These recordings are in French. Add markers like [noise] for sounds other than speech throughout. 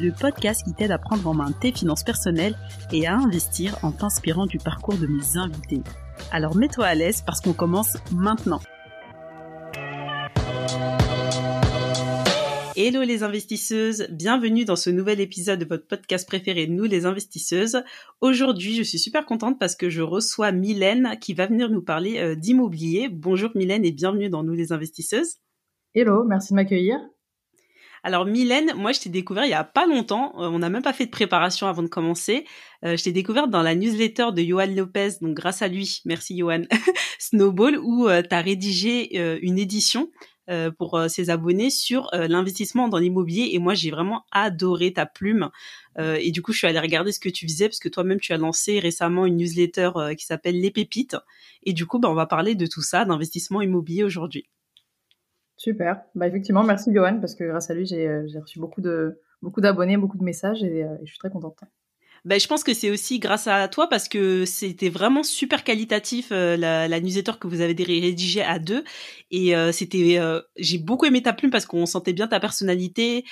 le podcast qui t'aide à prendre en main tes finances personnelles et à investir en t'inspirant du parcours de mes invités. Alors mets-toi à l'aise parce qu'on commence maintenant. Hello les investisseuses, bienvenue dans ce nouvel épisode de votre podcast préféré Nous les investisseuses. Aujourd'hui, je suis super contente parce que je reçois Mylène qui va venir nous parler euh, d'immobilier. Bonjour Mylène et bienvenue dans Nous les investisseuses. Hello, merci de m'accueillir. Alors Mylène, moi je t'ai découvert il y a pas longtemps, euh, on n'a même pas fait de préparation avant de commencer. Euh, je t'ai découvert dans la newsletter de Johan Lopez, donc grâce à lui, merci Johan, [laughs] Snowball, où euh, tu as rédigé une édition pour ses abonnés sur l'investissement dans l'immobilier. Et moi j'ai vraiment adoré ta plume. Et du coup je suis allée regarder ce que tu faisais parce que toi-même tu as lancé récemment une newsletter qui s'appelle Les Pépites. Et du coup bah, on va parler de tout ça, d'investissement immobilier aujourd'hui. Super. Bah effectivement, merci Johan parce que grâce à lui, j'ai euh, reçu beaucoup de beaucoup d'abonnés, beaucoup de messages et, euh, et, je suis très contente. Ben, je pense que c'est aussi grâce à toi parce que c'était vraiment super qualitatif euh, la, la, newsletter que vous avez rédigée à deux. Et euh, c'était euh, j'ai beaucoup aimé ta plume parce qu'on sentait bien ta personnalité.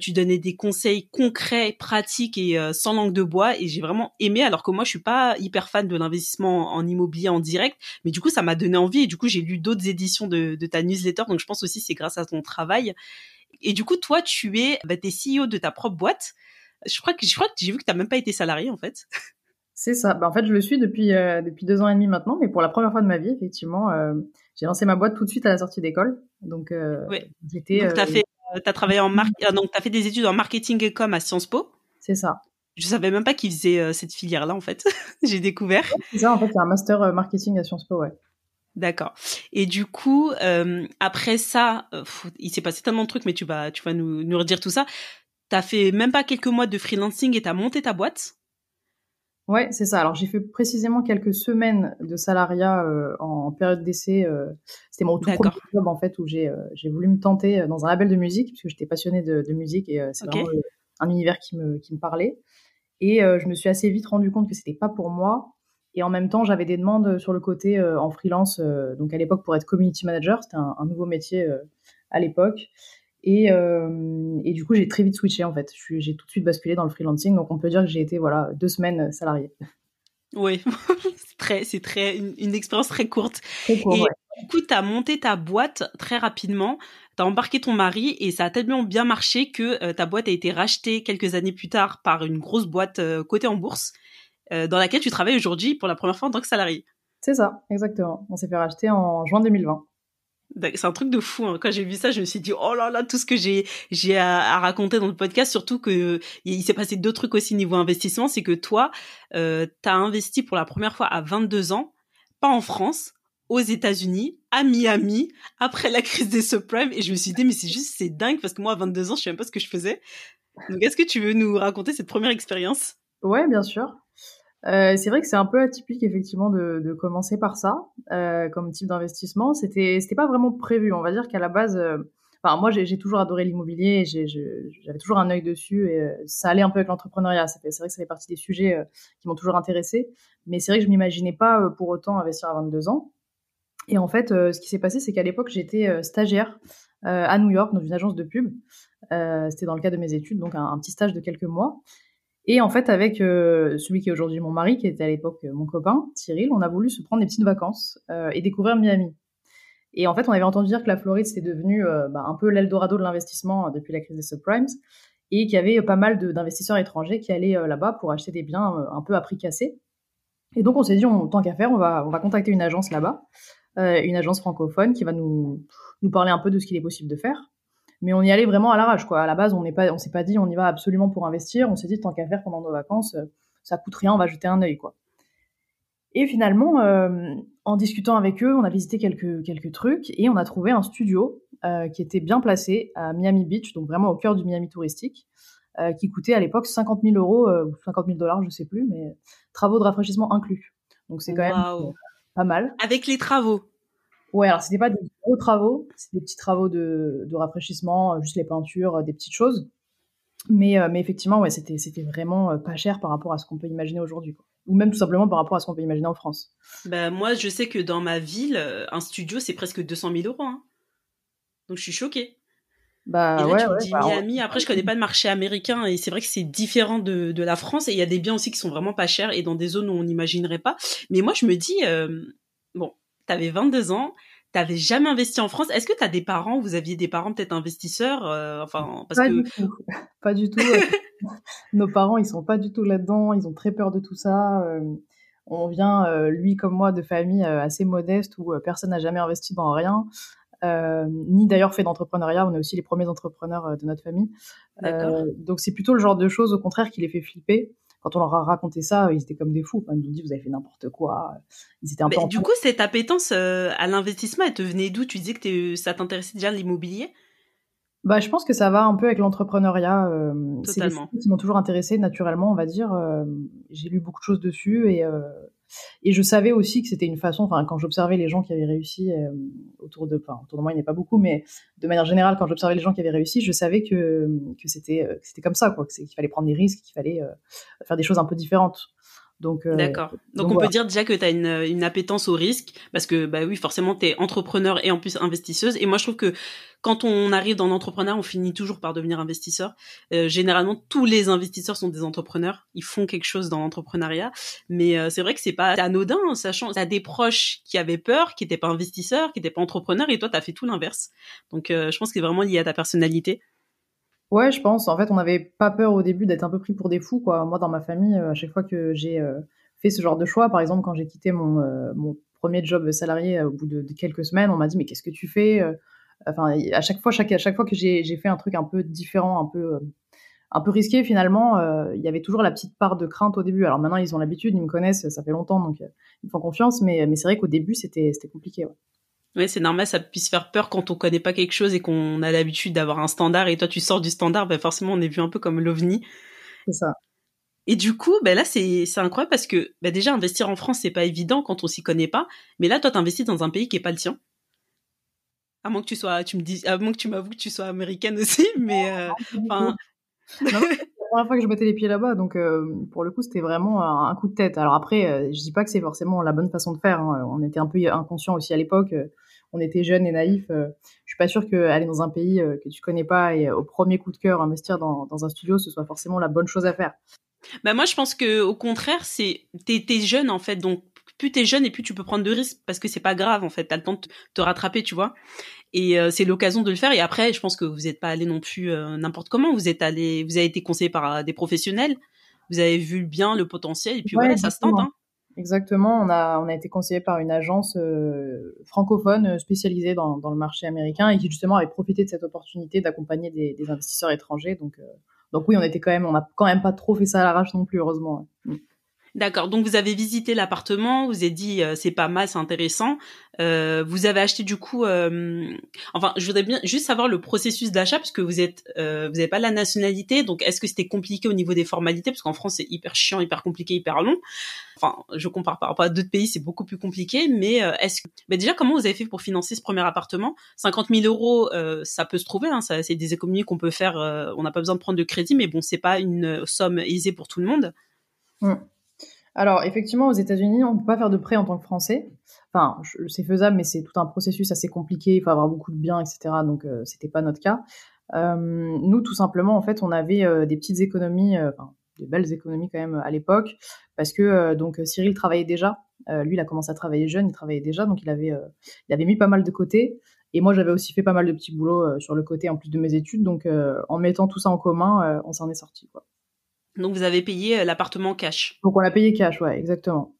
Tu donnais des conseils concrets pratiques et sans langue de bois et j'ai vraiment aimé. Alors que moi je suis pas hyper fan de l'investissement en immobilier en direct mais du coup ça m'a donné envie et du coup j'ai lu d'autres éditions de, de ta newsletter. Donc je pense aussi c'est grâce à ton travail. Et du coup toi tu es bah, t'es CEO de ta propre boîte je crois que je crois que j'ai vu que tu n'as même pas été salarié en fait. [laughs] C'est ça. Bah, en fait, je le suis depuis euh, depuis deux ans et demi maintenant, mais pour la première fois de ma vie, effectivement, euh, j'ai lancé ma boîte tout de suite à la sortie d'école. Donc, euh, j'étais. Donc, t'as fait, t'as travaillé en mar... donc t'as fait des études en marketing et com à Sciences Po. C'est ça. Je savais même pas qu'ils faisaient cette filière-là en fait. [laughs] j'ai découvert. C'est ça. En fait, c'est un master marketing à Sciences Po, ouais. D'accord. Et du coup, après ça, il s'est passé tellement de trucs, mais tu vas, tu vas nous, nous redire tout ça. T'as fait même pas quelques mois de freelancing et t'as monté ta boîte? Ouais, c'est ça. Alors j'ai fait précisément quelques semaines de salariat euh, en période d'essai. Euh, c'était mon tout premier job en fait où j'ai euh, j'ai voulu me tenter dans un label de musique puisque j'étais passionnée de, de, musique et c'est vraiment un univers qui me qui me parlait. Et je me suis assez vite rendu compte que c'était pas pour moi. Et en même temps, j'avais des demandes sur le côté en freelance. donc à l'époque pour être community manager, c'était un, un, nouveau métier à l'époque. Et, euh, et, du coup, j'ai très vite switché en fait. J'ai tout de suite basculé dans le freelancing. Donc, on peut dire que j'ai été voilà deux semaines salariée. Oui, [laughs] c'est très, c'est très une, expérience très courte. Très court, et du coup, tu as monté ta boîte très rapidement. Tu as embarqué ton mari et ça a tellement bien marché que euh, ta boîte a été rachetée quelques années plus tard par une grosse boîte euh, cotée en bourse dans laquelle tu travailles aujourd'hui pour la première fois en tant que salarié. C'est ça, exactement. On s'est fait racheter en juin 2020 c'est un truc de fou. Hein. Quand j'ai vu ça, je me suis dit oh là là, tout ce que j'ai j'ai à, raconter dans le podcast. Surtout que il s'est passé deux trucs aussi niveau investissement, c'est que toi, euh, t'as investi pour la première fois à 22 ans, pas en France, aux États-Unis, à Miami, après la crise des subprimes. Et je me suis dit mais c'est juste c'est dingue parce que moi à 22 ans, je sais même pas ce que je faisais. Donc est-ce que tu veux nous raconter cette première expérience? Ouais, bien sûr. Euh, c'est vrai que c'est un peu atypique effectivement de, de commencer par ça euh, comme type d'investissement. C'était c'était pas vraiment prévu. On va dire qu'à la base, euh, enfin moi j'ai toujours adoré l'immobilier, j'avais toujours un œil dessus et euh, ça allait un peu avec l'entrepreneuriat. C'est vrai que ça fait partie des sujets euh, qui m'ont toujours intéressé, mais c'est vrai que je m'imaginais pas pour autant investir à 22 ans. Et en fait, ce qui s'est passé, c'est qu'à l'époque j'étais stagiaire à New York dans une agence de pub. C'était dans le cadre de mes études, donc un, un petit stage de quelques mois. Et en fait, avec euh, celui qui est aujourd'hui mon mari, qui était à l'époque euh, mon copain, Cyril, on a voulu se prendre des petites vacances euh, et découvrir Miami. Et en fait, on avait entendu dire que la Floride, c'était devenu bah, un peu l'Eldorado de l'investissement depuis la crise des subprimes et qu'il y avait pas mal d'investisseurs étrangers qui allaient là-bas pour acheter des biens un peu à prix cassé. Et donc, on s'est dit, tant qu'à faire, on va, on va contacter une agence là-bas, une agence francophone qui va nous parler un peu de ce qu'il est possible de faire mais on y allait vraiment à l'arrache quoi. À la base, on n'est pas, on s'est pas dit on y va absolument pour investir. On s'est dit tant qu'à faire pendant nos vacances, euh, ça coûte rien, on va jeter un œil quoi. Et finalement, euh, en discutant avec eux, on a visité quelques quelques trucs et on a trouvé un studio euh, qui était bien placé à Miami Beach, donc vraiment au cœur du Miami touristique, qui coûtait à l'époque 50 000 euros ou 50 000 dollars, je sais plus, mais travaux de rafraîchissement inclus. Donc c'est quand même pas mal. Avec les travaux. Ouais, alors c'était pas des gros travaux, c'était des petits travaux de, de rafraîchissement, juste les peintures, des petites choses. Mais, mais effectivement, ouais, c'était c'était vraiment pas cher par rapport à ce qu'on peut imaginer aujourd'hui. Ou même tout simplement par rapport à ce qu'on peut imaginer en France. Bah, moi, je sais que dans ma ville, un studio, c'est presque 200 000 euros. Hein. Donc je suis choquée. Bah, et là, tu me dis bah, Miami. Après, je connais pas le marché américain et c'est vrai que c'est différent de, de, la France et il y a des biens aussi qui sont vraiment pas chers et dans des zones où on n'imaginerait pas. Mais moi, je me dis, euh, bon, t'avais 22 ans, t'avais jamais investi en France. Est-ce que t'as des parents, vous aviez des parents peut-être investisseurs, euh, enfin, parce pas que... du tout, [laughs] pas du tout. [laughs] Nos parents, ils sont pas du tout là-dedans. Ils ont très peur de tout ça. Euh, on vient, euh, lui comme moi, de familles assez modestes où personne n'a jamais investi dans rien. Ni d'ailleurs fait d'entrepreneuriat. On est aussi les premiers entrepreneurs de notre famille. Donc c'est plutôt le genre de choses, au contraire, qui les fait flipper. Quand on leur a raconté ça, ils étaient comme des fous. ils nous ont dit vous avez fait n'importe quoi. Ils étaient un peu. Du coup, cette appétence à l'investissement, elle te venait d'où? Tu disais que ça t'intéressait déjà l'immobilier? Bah, je pense que ça va un peu avec l'entrepreneuriat. Euh, c'est des qui m'ont toujours intéressé naturellement, on va dire. j'ai lu beaucoup de choses dessus et et je savais aussi que c'était une façon, enfin, quand j'observais les gens qui avaient réussi euh, autour de, enfin, autour de moi, il n'y en a pas beaucoup, mais de manière générale, quand j'observais les gens qui avaient réussi, je savais que, que c'était, euh, c'était comme ça, quoi, qu'il fallait prendre des risques, qu'il fallait euh, faire des choses un peu différentes. Donc, euh, D'accord. Donc, on peut dire déjà que tu as une, une appétence au risque parce que bah oui, forcément tu es entrepreneur et en plus investisseuse et moi je trouve que quand on arrive dans l'entrepreneuriat, on finit toujours par devenir investisseur. Euh, généralement tous les investisseurs sont des entrepreneurs, ils font quelque chose dans l'entrepreneuriat, mais euh, c'est vrai que c'est pas anodin hein, sachant tu as des proches qui avaient peur, qui étaient pas investisseurs, qui étaient pas entrepreneurs et toi tu as fait tout l'inverse. Donc je pense que c'est vraiment lié à ta personnalité. Ouais, je pense. En fait, on n'avait pas peur au début d'être un peu pris pour des fous, quoi. Moi, dans ma famille, euh, à chaque fois que j'ai euh, fait ce genre de choix, par exemple, quand j'ai quitté euh, mon premier job salarié au bout de, quelques semaines, on m'a dit mais qu'est-ce que tu fais Enfin, à chaque fois, chaque, à chaque fois que j'ai fait un truc un peu différent, un peu un peu risqué finalement, il y avait toujours la petite part de crainte au début. Alors maintenant, ils ont l'habitude, ils me connaissent, ça fait longtemps, donc ils me font confiance. Mais, mais c'est vrai qu'au début, c'était compliqué. Ouais. Oui, c'est normal, ça puisse faire peur quand on connaît pas quelque chose et qu'on a l'habitude d'avoir un standard et toi tu sors du standard, ben forcément on est vu un peu comme l'ovni. C'est ça. Et du coup, ben là c'est c'est incroyable parce que ben déjà investir en France c'est pas évident quand on s'y connaît pas, mais là toi t'investis dans un pays qui est pas le tien. À moins que tu sois, tu me dis, à moins que tu m'avoues que tu sois américaine aussi, [laughs] mais euh, enfin. c'est la première fois que je mettais les pieds là-bas, donc euh, pour le coup c'était vraiment un, coup de tête. Alors après, euh, je dis pas que c'est forcément la bonne façon de faire. Hein. On était un peu inconscient aussi à l'époque on était jeunes et naïfs. Euh, je suis pas sûre qu'aller dans un pays euh, que tu connais pas et au premier coup de cœur investir dans, un studio, ce soit forcément la bonne chose à faire. Bah moi, je pense que au contraire, c'est t'es es jeune en fait, donc plus t'es jeune et plus tu peux prendre de risques parce que c'est pas grave en fait, t'as le temps de te rattraper, tu vois. Et euh, c'est l'occasion de le faire. Et après, je pense que vous n'êtes pas allé non plus n'importe comment. Vous êtes allé, vous avez été conseillé par des professionnels. Vous avez vu bien le potentiel et puis voilà, ça se tente. Hein. Exactement, on a, on a été conseillé par une agence euh, francophone euh, spécialisée dans, dans, le marché américain et qui justement avait profité de cette opportunité d'accompagner des, des, investisseurs étrangers. Donc, euh, donc oui, on était quand même, on n'a quand même pas trop fait ça à l'arrache non plus, heureusement. Mm. D'accord. Donc vous avez visité l'appartement, vous avez dit euh, c'est pas mal, c'est intéressant. Euh, vous avez acheté du coup. Euh, enfin, je voudrais bien juste savoir le processus d'achat parce que vous êtes, vous n'avez pas la nationalité. Donc est-ce que c'était compliqué au niveau des formalités? Parce qu'en France c'est hyper chiant, hyper compliqué, hyper long. Enfin, je compare par rapport à d'autres pays, c'est beaucoup plus compliqué. Mais est-ce que, bah, déjà comment vous avez fait pour financer ce premier appartement? 50 000 euros, ça peut se trouver. Hein, ça, c'est des économies qu'on peut faire. on n'a pas besoin de prendre de crédit, mais bon, c'est pas une somme aisée pour tout le monde. Mmh. Alors, effectivement, aux États-Unis, on ne peut pas faire de prêt en tant que Français. Enfin, c'est faisable, mais c'est tout un processus assez compliqué. Il faut avoir beaucoup de biens, etc. Donc, euh, c'était pas notre cas. Euh, nous, tout simplement, en fait, on avait euh, des petites économies, enfin, des belles économies quand même à l'époque, parce que donc Cyril travaillait déjà. lui, il a commencé à travailler jeune, il travaillait déjà, donc il avait, il avait mis pas mal de côté. Et moi, j'avais aussi fait pas mal de petits boulots sur le côté en plus de mes études. Donc, en mettant tout ça en commun, on s'en est sorti. Donc vous avez payé euh, l'appartement cash. Donc on l'a payé cash, ouais, exactement.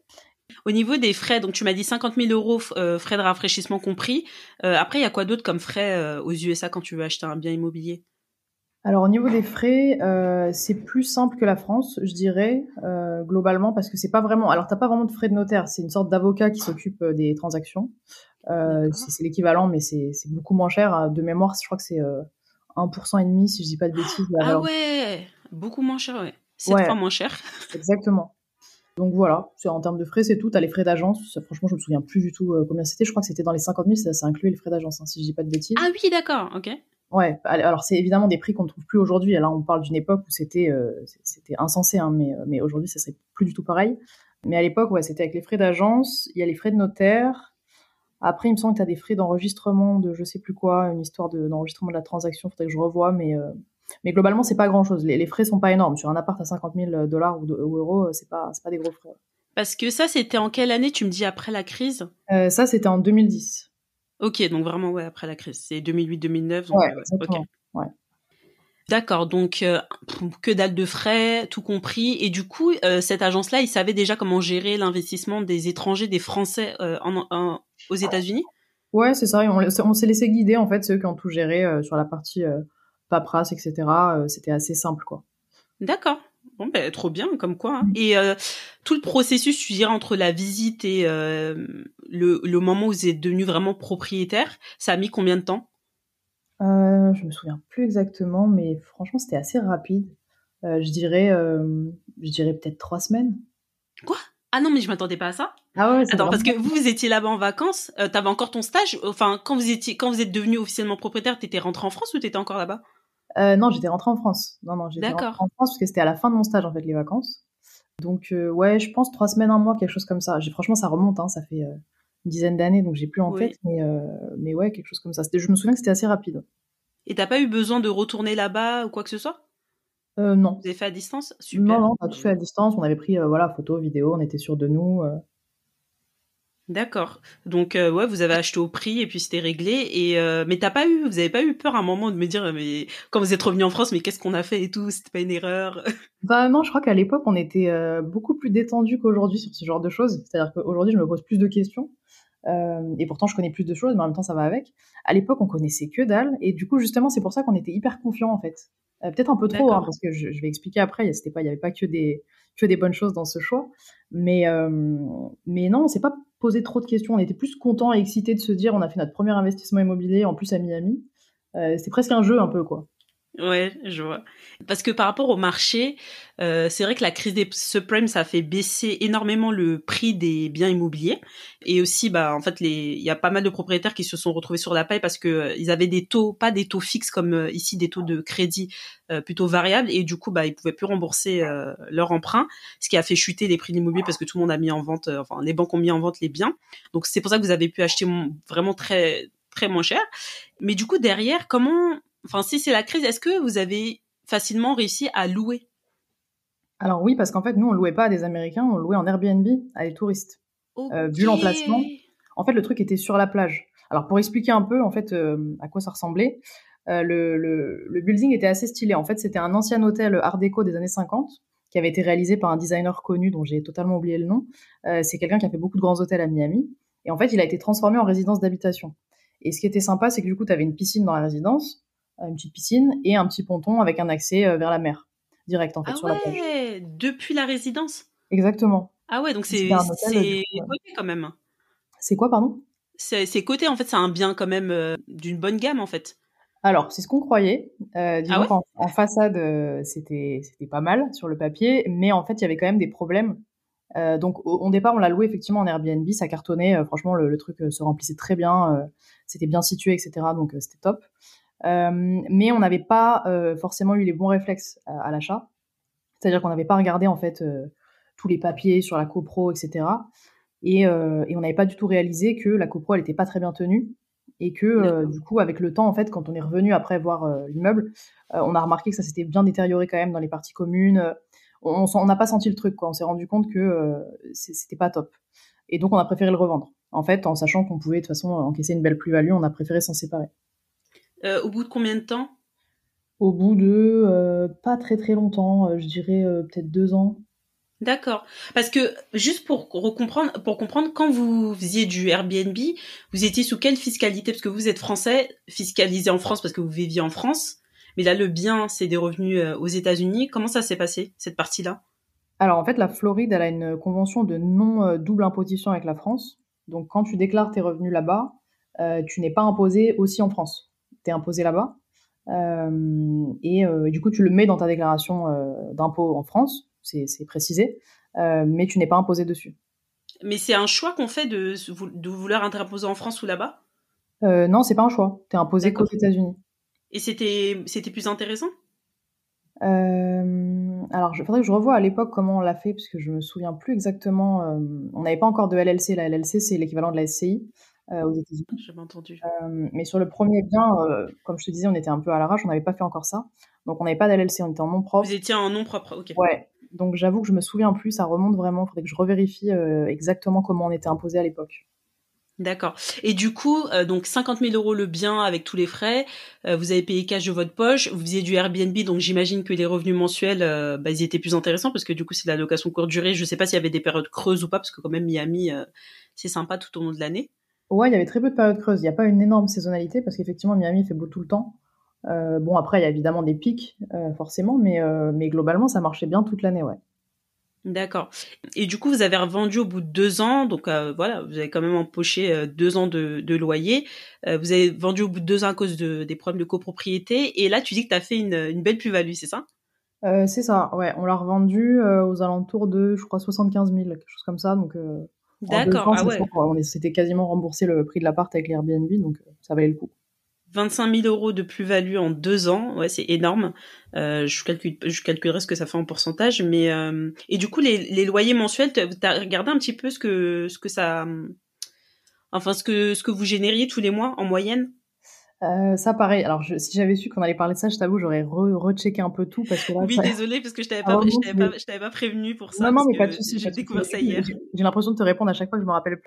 Au niveau des frais, donc tu m'as dit 50 000 euros euh, frais de rafraîchissement compris. Euh, après, il y a quoi d'autre comme frais aux USA quand tu veux acheter un bien immobilier? Alors au niveau des frais, c'est plus simple que la France, je dirais globalement parce que c'est pas vraiment. Alors t'as pas vraiment de frais de notaire, c'est une sorte d'avocat qui s'occupe des transactions. c'est l'équivalent, mais c'est beaucoup moins cher. De mémoire, je crois que c'est 1% et demi, si je dis pas de bêtises. Ah ouais Beaucoup moins cher, ouais. C'est ouais. moins cher. [laughs] Exactement. Donc voilà, en termes de frais, c'est tout. T'as les frais d'agence. Franchement, je me souviens plus du tout euh, combien c'était. Je crois que c'était dans les 50 000, ça, ça incluait les frais d'agence, hein, si je dis pas de bêtises. Ah oui, d'accord, ok. Ouais, alors c'est évidemment des prix qu'on ne trouve plus aujourd'hui. Là, on parle d'une époque où c'était euh, c'était insensé, hein, mais, euh, mais aujourd'hui, ça serait plus du tout pareil. Mais à l'époque, ouais, c'était avec les frais d'agence, il y a les frais de notaire. Après, il me semble que tu as des frais d'enregistrement de je sais plus quoi, une histoire d'enregistrement de, la transaction, faudrait que je revoie, mais mais globalement, c'est pas grand chose. Les, les, frais sont pas énormes. Sur un appart à 50 000 dollars ou, ou, euros, c'est pas, pas des gros frais. Parce que ça, c'était en quelle année Tu me dis après la crise? Euh, Ça, c'était en 2010. Ok, donc vraiment, ouais, après la crise. C'est 2008-2009. Ouais. Ouais. D'accord, donc euh, que dalle de frais, tout compris. Et du coup, euh, cette agence-là, ils savaient déjà comment gérer l'investissement des étrangers, des Français euh, en, en, aux États-Unis? Ouais, c'est ça. On, on s'est laissé guider, en fait, ceux qui ont tout géré euh, sur la partie paperasse, etc. Euh, c'était assez simple, quoi. D'accord. Bon, ben, trop bien, comme quoi. Hein. Et euh, tout le processus, tu dirais, entre la visite et euh, le, le, moment où vous êtes devenu vraiment propriétaire, ça a mis combien de temps? Euh, Je me souviens plus exactement, mais franchement, c'était assez rapide. Euh, je dirais, je dirais peut-être trois semaines. Quoi? Ah non, mais je m'attendais pas à ça. Ah ouais, Attends, parce que vous, vous étiez là-bas en vacances, euh, t'avais encore ton stage? Enfin, quand vous étiez, quand vous êtes devenu officiellement propriétaire, t'étais rentré en France ou t'étais encore là-bas? Euh, non, j'étais rentrée en France. Non, non, j'étais rentrée en France parce que c'était à la fin de mon stage, en fait, les vacances. Donc, euh, ouais, je pense trois semaines, un mois, quelque chose comme ça. J'ai, franchement, ça remonte, hein, ça fait euh, une dizaine d'années, donc j'ai plus en tête, mais, mais ouais, quelque chose comme ça. Je me souviens que c'était assez rapide. Et t'as pas eu besoin de retourner là-bas ou quoi que ce soit? Non. Vous avez fait à distance? Super. Non, non, on a tout fait à distance. On avait pris, voilà, photos, vidéos, on était sûr de nous. D'accord. Donc euh, ouais, vous avez acheté au prix et puis c'était réglé. Et euh, mais t'as pas eu, vous avez pas eu peur à un moment de me dire mais quand vous êtes revenu en France, mais qu'est-ce qu'on a fait et tout, c'était pas une erreur? [laughs] Bah non, je crois qu'à l'époque on était euh, beaucoup plus détendu qu'aujourd'hui sur ce genre de choses. C'est-à-dire qu'aujourd'hui je me pose plus de questions. Et pourtant je connais plus de choses, mais en même temps ça va avec. À l'époque on connaissait que dalle et du coup justement c'est pour ça qu'on était hyper confiant en fait. Peut-être un peu trop hein, parce que je, je, vais expliquer après. C'était pas, il y avait pas que des que des bonnes choses dans ce choix, mais euh, mais non, on s'est pas posé trop de questions. On était plus content et excité de se dire on a fait notre premier investissement immobilier en plus à Miami. Euh, c'est presque un jeu un peu quoi. Ouais, je vois. Parce que par rapport au marché, euh, c'est vrai que la crise des subprimes, ça a fait baisser énormément le prix des biens immobiliers. Et aussi, bah, en fait, il y a pas mal de propriétaires qui se sont retrouvés sur la paille parce que euh, ils avaient des taux, pas des taux fixes comme euh, ici, des taux de crédit euh, plutôt variables. Et du coup, bah, ils pouvaient plus rembourser leur emprunt, ce qui a fait chuter les prix de l'immobilier parce que tout le monde a mis en vente, enfin, les banques ont mis en vente les biens. Donc, c'est pour ça que vous avez pu acheter vraiment très, très moins cher. Mais du coup, derrière, comment enfin si c'est la crise, est-ce que vous avez facilement réussi à louer? Alors oui, parce qu'en fait, nous, on louait pas à des Américains, on louait en Airbnb à des touristes. Okay. Euh, vu l'emplacement, en fait, le truc était sur la plage. Alors pour expliquer un peu, en fait, euh, à quoi ça ressemblait, euh, le, le, le, building était assez stylé. En fait, c'était un ancien hôtel Art déco des années 50 qui avait été réalisé par un designer connu dont j'ai totalement oublié le nom. C'est quelqu'un qui a fait beaucoup de grands hôtels à Miami. Et en fait, il a été transformé en résidence d'habitation. Et ce qui était sympa, c'est que du coup, tu avais une piscine dans la résidence, une petite piscine et un petit ponton avec un accès euh, vers la mer direct en fait ah sur ouais, la plage. Depuis la résidence? Exactement. Ah ouais, donc c'est c'est côté quand même. C'est quoi pardon? C'est côté en fait, c'est un bien quand même euh, d'une bonne gamme en fait. Alors, c'est ce qu'on croyait. Euh, ah ouais? en, en, façade, euh, c'était c'était pas mal sur le papier, mais en fait, il y avait quand même des problèmes. Euh, donc, au, au, départ, on l'a loué effectivement en Airbnb, ça cartonnait. Franchement, le, le, truc se remplissait très bien. c'était bien situé, etc. Donc, c'était top. Euh, mais on n'avait pas euh, forcément eu les bons réflexes à, à l'achat. C'est-à-dire qu'on n'avait pas regardé en fait euh, tous les papiers sur la copro, etc. Et, et on n'avait pas du tout réalisé que la copro elle était pas très bien tenue et que du coup avec le temps en fait quand on est revenu après voir l'immeuble, on a remarqué que ça s'était bien détérioré quand même dans les parties communes. On n'a pas senti le truc quoi. On s'est rendu compte que c'était pas top. Et donc on a préféré le revendre. En fait, en sachant qu'on pouvait de toute façon encaisser une belle plus-value, on a préféré s'en séparer. Euh, au bout de combien de temps? Au bout de euh, pas très très longtemps, euh, je dirais peut-être deux ans. D'accord. Parce que juste pour comprendre, pour comprendre, quand vous faisiez du Airbnb, vous étiez sous quelle fiscalité? Parce que vous êtes français, fiscalisé en France parce que vous viviez en France. Mais là, le bien, c'est des revenus aux États-Unis. Comment ça s'est passé cette partie-là? Alors en fait, la Floride, elle a une convention de non double imposition avec la France. Donc quand tu déclares tes revenus là-bas, tu n'es pas imposé aussi en France imposé là-bas. et, du coup, tu le mets dans ta déclaration d'impôt en France, c'est précisé, mais tu n'es pas imposé dessus. Mais c'est un choix qu'on fait de, de vouloir interposer en France ou là-bas? Euh, Non, c'est pas un choix. Tu es imposé qu'aux États-Unis. Et c'était c'était plus intéressant? Euh, alors, il faudrait que je revoie à l'époque comment on l'a fait, parce que je me souviens plus exactement. Euh, on n'avait pas encore de LLC. La LLC, c'est l'équivalent de la SCI euh, aux États-Unis. J'avais entendu. Euh, mais sur le premier bien, euh, comme je te disais, on était un peu à l'arrache, on n'avait pas fait encore ça. Donc, on n'avait pas d'LLC, on était en nom propre. Vous étiez en nom propre, ok. Ouais. Donc, j'avoue que je me souviens plus, ça remonte vraiment. Il faudrait que je revérifie exactement comment on était imposé à l'époque. D'accord. Et du coup, euh, donc 50 000 euros le bien avec tous les frais, euh, vous avez payé cash de votre poche, vous faisiez du Airbnb, donc j'imagine que les revenus mensuels, euh, bah, ils étaient plus intéressants parce que du coup c'est de la location courte durée. Je sais pas s'il y avait des périodes creuses ou pas, parce que quand même Miami, c'est sympa tout au long de l'année. Ouais, il y avait très peu de périodes creuses. Il n'y a pas une énorme saisonnalité parce qu'effectivement Miami fait beau tout le temps. bon après il y a évidemment des pics forcément, mais mais globalement ça marchait bien toute l'année, ouais. D'accord. Et du coup, vous avez revendu au bout de deux ans, donc euh, voilà, vous avez quand même empoché euh, deux ans de, loyer. Euh, vous avez vendu au bout de deux ans à cause de, des problèmes de copropriété. Et là, tu dis que tu as fait une, belle plus-value, c'est ça? C'est ça, ouais. On l'a revendu aux alentours de, je crois, 75 000, quelque chose comme ça. Donc, D'accord, ah ouais. On s'était quasiment remboursé le prix de l'appart avec l'Airbnb, donc ça valait le coup. 25 000 euros de plus-value en deux ans, ouais, c'est énorme. Euh, je, calcule, je calculerai ce que ça fait en pourcentage, mais euh, et du coup les, les loyers mensuels, t'as regardé un petit peu ce que ce que ça, enfin ce que ce que vous génériez tous les mois en moyenne? Euh, ça pareil. Alors je, si j'avais su qu'on allait parler de ça, je t'avoue, j'aurais rechecké un peu tout parce que là. Oui, désolé parce que je t'avais pas, je t'avais pas, je t'avais pas prévenu pour ça. Non, non, mais pas de souci. J'ai découvert ça hier. J'ai l'impression de te répondre à chaque fois que je me rappelle.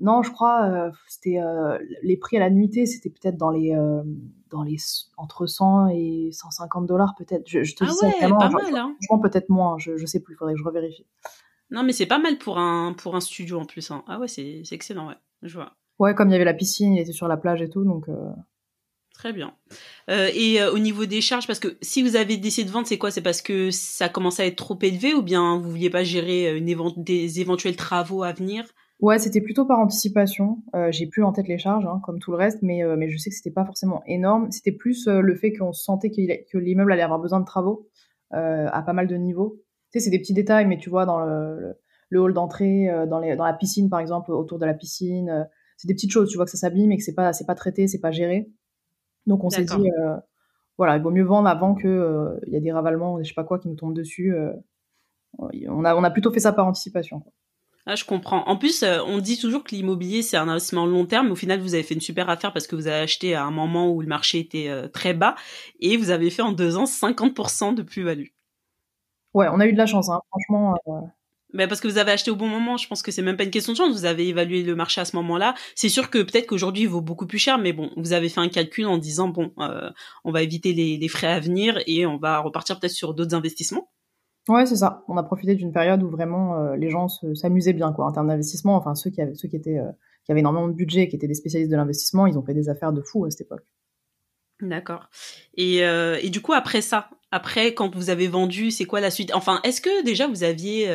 Non, je crois euh, c'était euh, les prix à la nuitée, c'était peut-être dans les euh, dans les entre 100 et 150 dollars peut-être. Je, te ah dis ouais, ça pas mal, hein. peut-être moins. Je, je sais plus, faudrait que je revérifie. Non, mais c'est pas mal pour un pour un studio en plus. Hein. Ah ouais, c'est c'est excellent, ouais. Je vois. Ouais, comme il y avait la piscine, il était sur la plage et tout, donc. Très bien. et au niveau des charges, parce que si vous avez décidé de vendre, c'est quoi? C'est parce que ça commence à être trop élevé ou bien vous vouliez pas gérer une des éventuels travaux à venir? Ouais, c'était plutôt par anticipation. Euh, j'ai plus en tête les charges, hein, comme tout le reste, mais, euh, je sais que c'était pas forcément énorme. C'était plus euh, le fait qu'on sentait que l'immeuble allait avoir besoin de travaux à pas mal de niveaux. C'est des petits détails, mais tu vois, dans le, hall d'entrée, dans, la piscine, par exemple, autour de la piscine, c'est des petites choses. Tu vois que ça s'abîme et que c'est pas, pas traité, c'est pas géré. Donc on s'est dit, voilà, il vaut mieux vendre avant que il y a des ravalements, je sais pas quoi, qui nous tombent dessus. on a, on a plutôt fait ça par anticipation. Quoi. Ah, je comprends. En plus, euh, on dit toujours que l'immobilier, c'est un investissement long terme, mais au final, vous avez fait une super affaire parce que vous avez acheté à un moment où le marché était euh, très bas et vous avez fait en deux ans 50% de plus-value. Ouais, on a eu de la chance, hein. franchement. Euh... Ben parce que vous avez acheté au bon moment, je pense que c'est même pas une question de chance, vous avez évalué le marché à ce moment-là. C'est sûr que peut-être qu'aujourd'hui il vaut beaucoup plus cher, mais bon, vous avez fait un calcul en disant, bon, euh, on va éviter les, les frais à venir et on va repartir peut-être sur d'autres investissements. Ouais, c'est ça. On a profité d'une période où vraiment euh, les gens s'amusaient bien, quoi, en termes d'investissement. Enfin, ceux qui avaient, ceux qui étaient, euh, qui avaient énormément de budget, qui étaient des spécialistes de l'investissement, ils ont fait des affaires de fou à cette époque. D'accord. Et, euh, et du coup, après ça, après, quand vous avez vendu, c'est quoi la suite? Enfin, est-ce que déjà vous aviez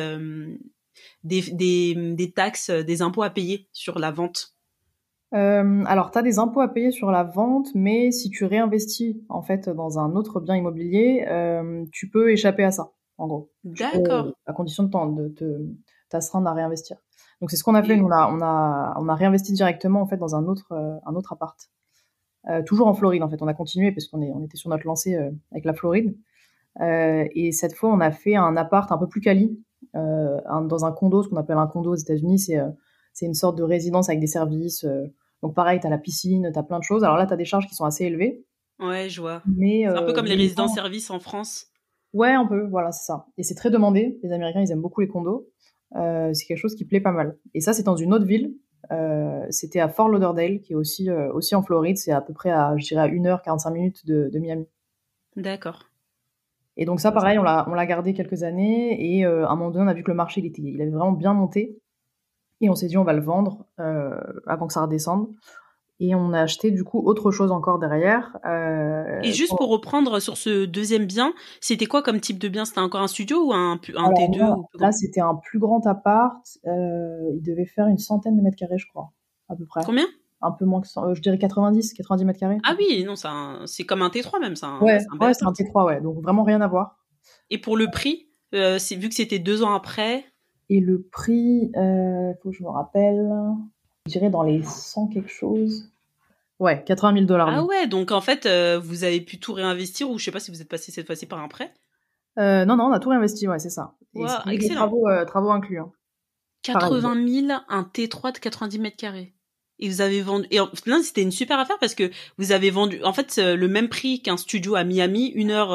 des, des, des, taxes, des impôts à payer sur la vente? Alors, tu as des impôts à payer sur la vente, mais si tu réinvestis en fait dans un autre bien immobilier, tu peux échapper à ça en gros. D'accord. à condition de, de te t'astreindre à réinvestir. Donc c'est ce qu'on a fait. Nous, on a, on a, on a réinvesti directement en fait dans un autre, euh, un autre appart. Euh, toujours en Floride en fait. On a continué parce qu'on est, on était sur notre lancée euh, avec la Floride. et cette fois, on a fait un appart un peu plus quali dans un condo, ce qu'on appelle un condo aux États-Unis. C'est, c'est une sorte de résidence avec des services. donc pareil, t'as la piscine, t'as plein de choses. Alors là, t'as des charges qui sont assez élevées. Ouais, je vois. Mais c'est un peu comme les résidences-services en France. Ouais, un peu, voilà, c'est ça. Et c'est très demandé. Les Américains, ils aiment beaucoup les condos. Euh, c'est quelque chose qui plaît pas mal. Et ça, c'est dans une autre ville. Euh, c'était à Fort Lauderdale, qui est aussi, euh, aussi en Floride. C'est à peu près à, je dirais, à 1h45 minutes de, de Miami. D'accord. Et donc ça, pareil, on l'a, on l'a gardé quelques années. Et à un moment donné, on a vu que le marché, il, était, il avait vraiment bien monté. Et on s'est dit, on va le vendre avant que ça redescende et on a acheté du coup autre chose encore derrière. Euh, et juste pour reprendre sur ce deuxième bien, c'était quoi comme type de bien? C'était encore un studio ou un, un T2 Là, c'était un plus grand appart. Euh, il devait faire une centaine de mètres carrés, je crois, à peu près. Combien? Un peu moins que je dirais 90, 90 mètres carrés. Ah oui, non, c'est comme un T3 même, ça. Ouais, c'est un, T3, ouais. Donc vraiment rien à voir. Et pour le prix, vu que c'était deux ans après? Et le prix, il faut que je me rappelle, je dirais dans les 100 quelque chose. Ouais, 80 000 dollars. Ah ouais, donc en fait, euh, vous avez pu tout réinvestir ou je sais pas si vous êtes passé cette fois-ci par un prêt? Euh, Non, non, on a tout réinvesti, ouais, c'est ça. excellent. Travaux, euh, travaux inclus. Hein. 80 000, un T3 de 90 mètres carrés. Et vous avez vendu. Et là, c'était une super affaire parce que vous avez vendu, en fait, le même prix qu'un studio à Miami, une heure,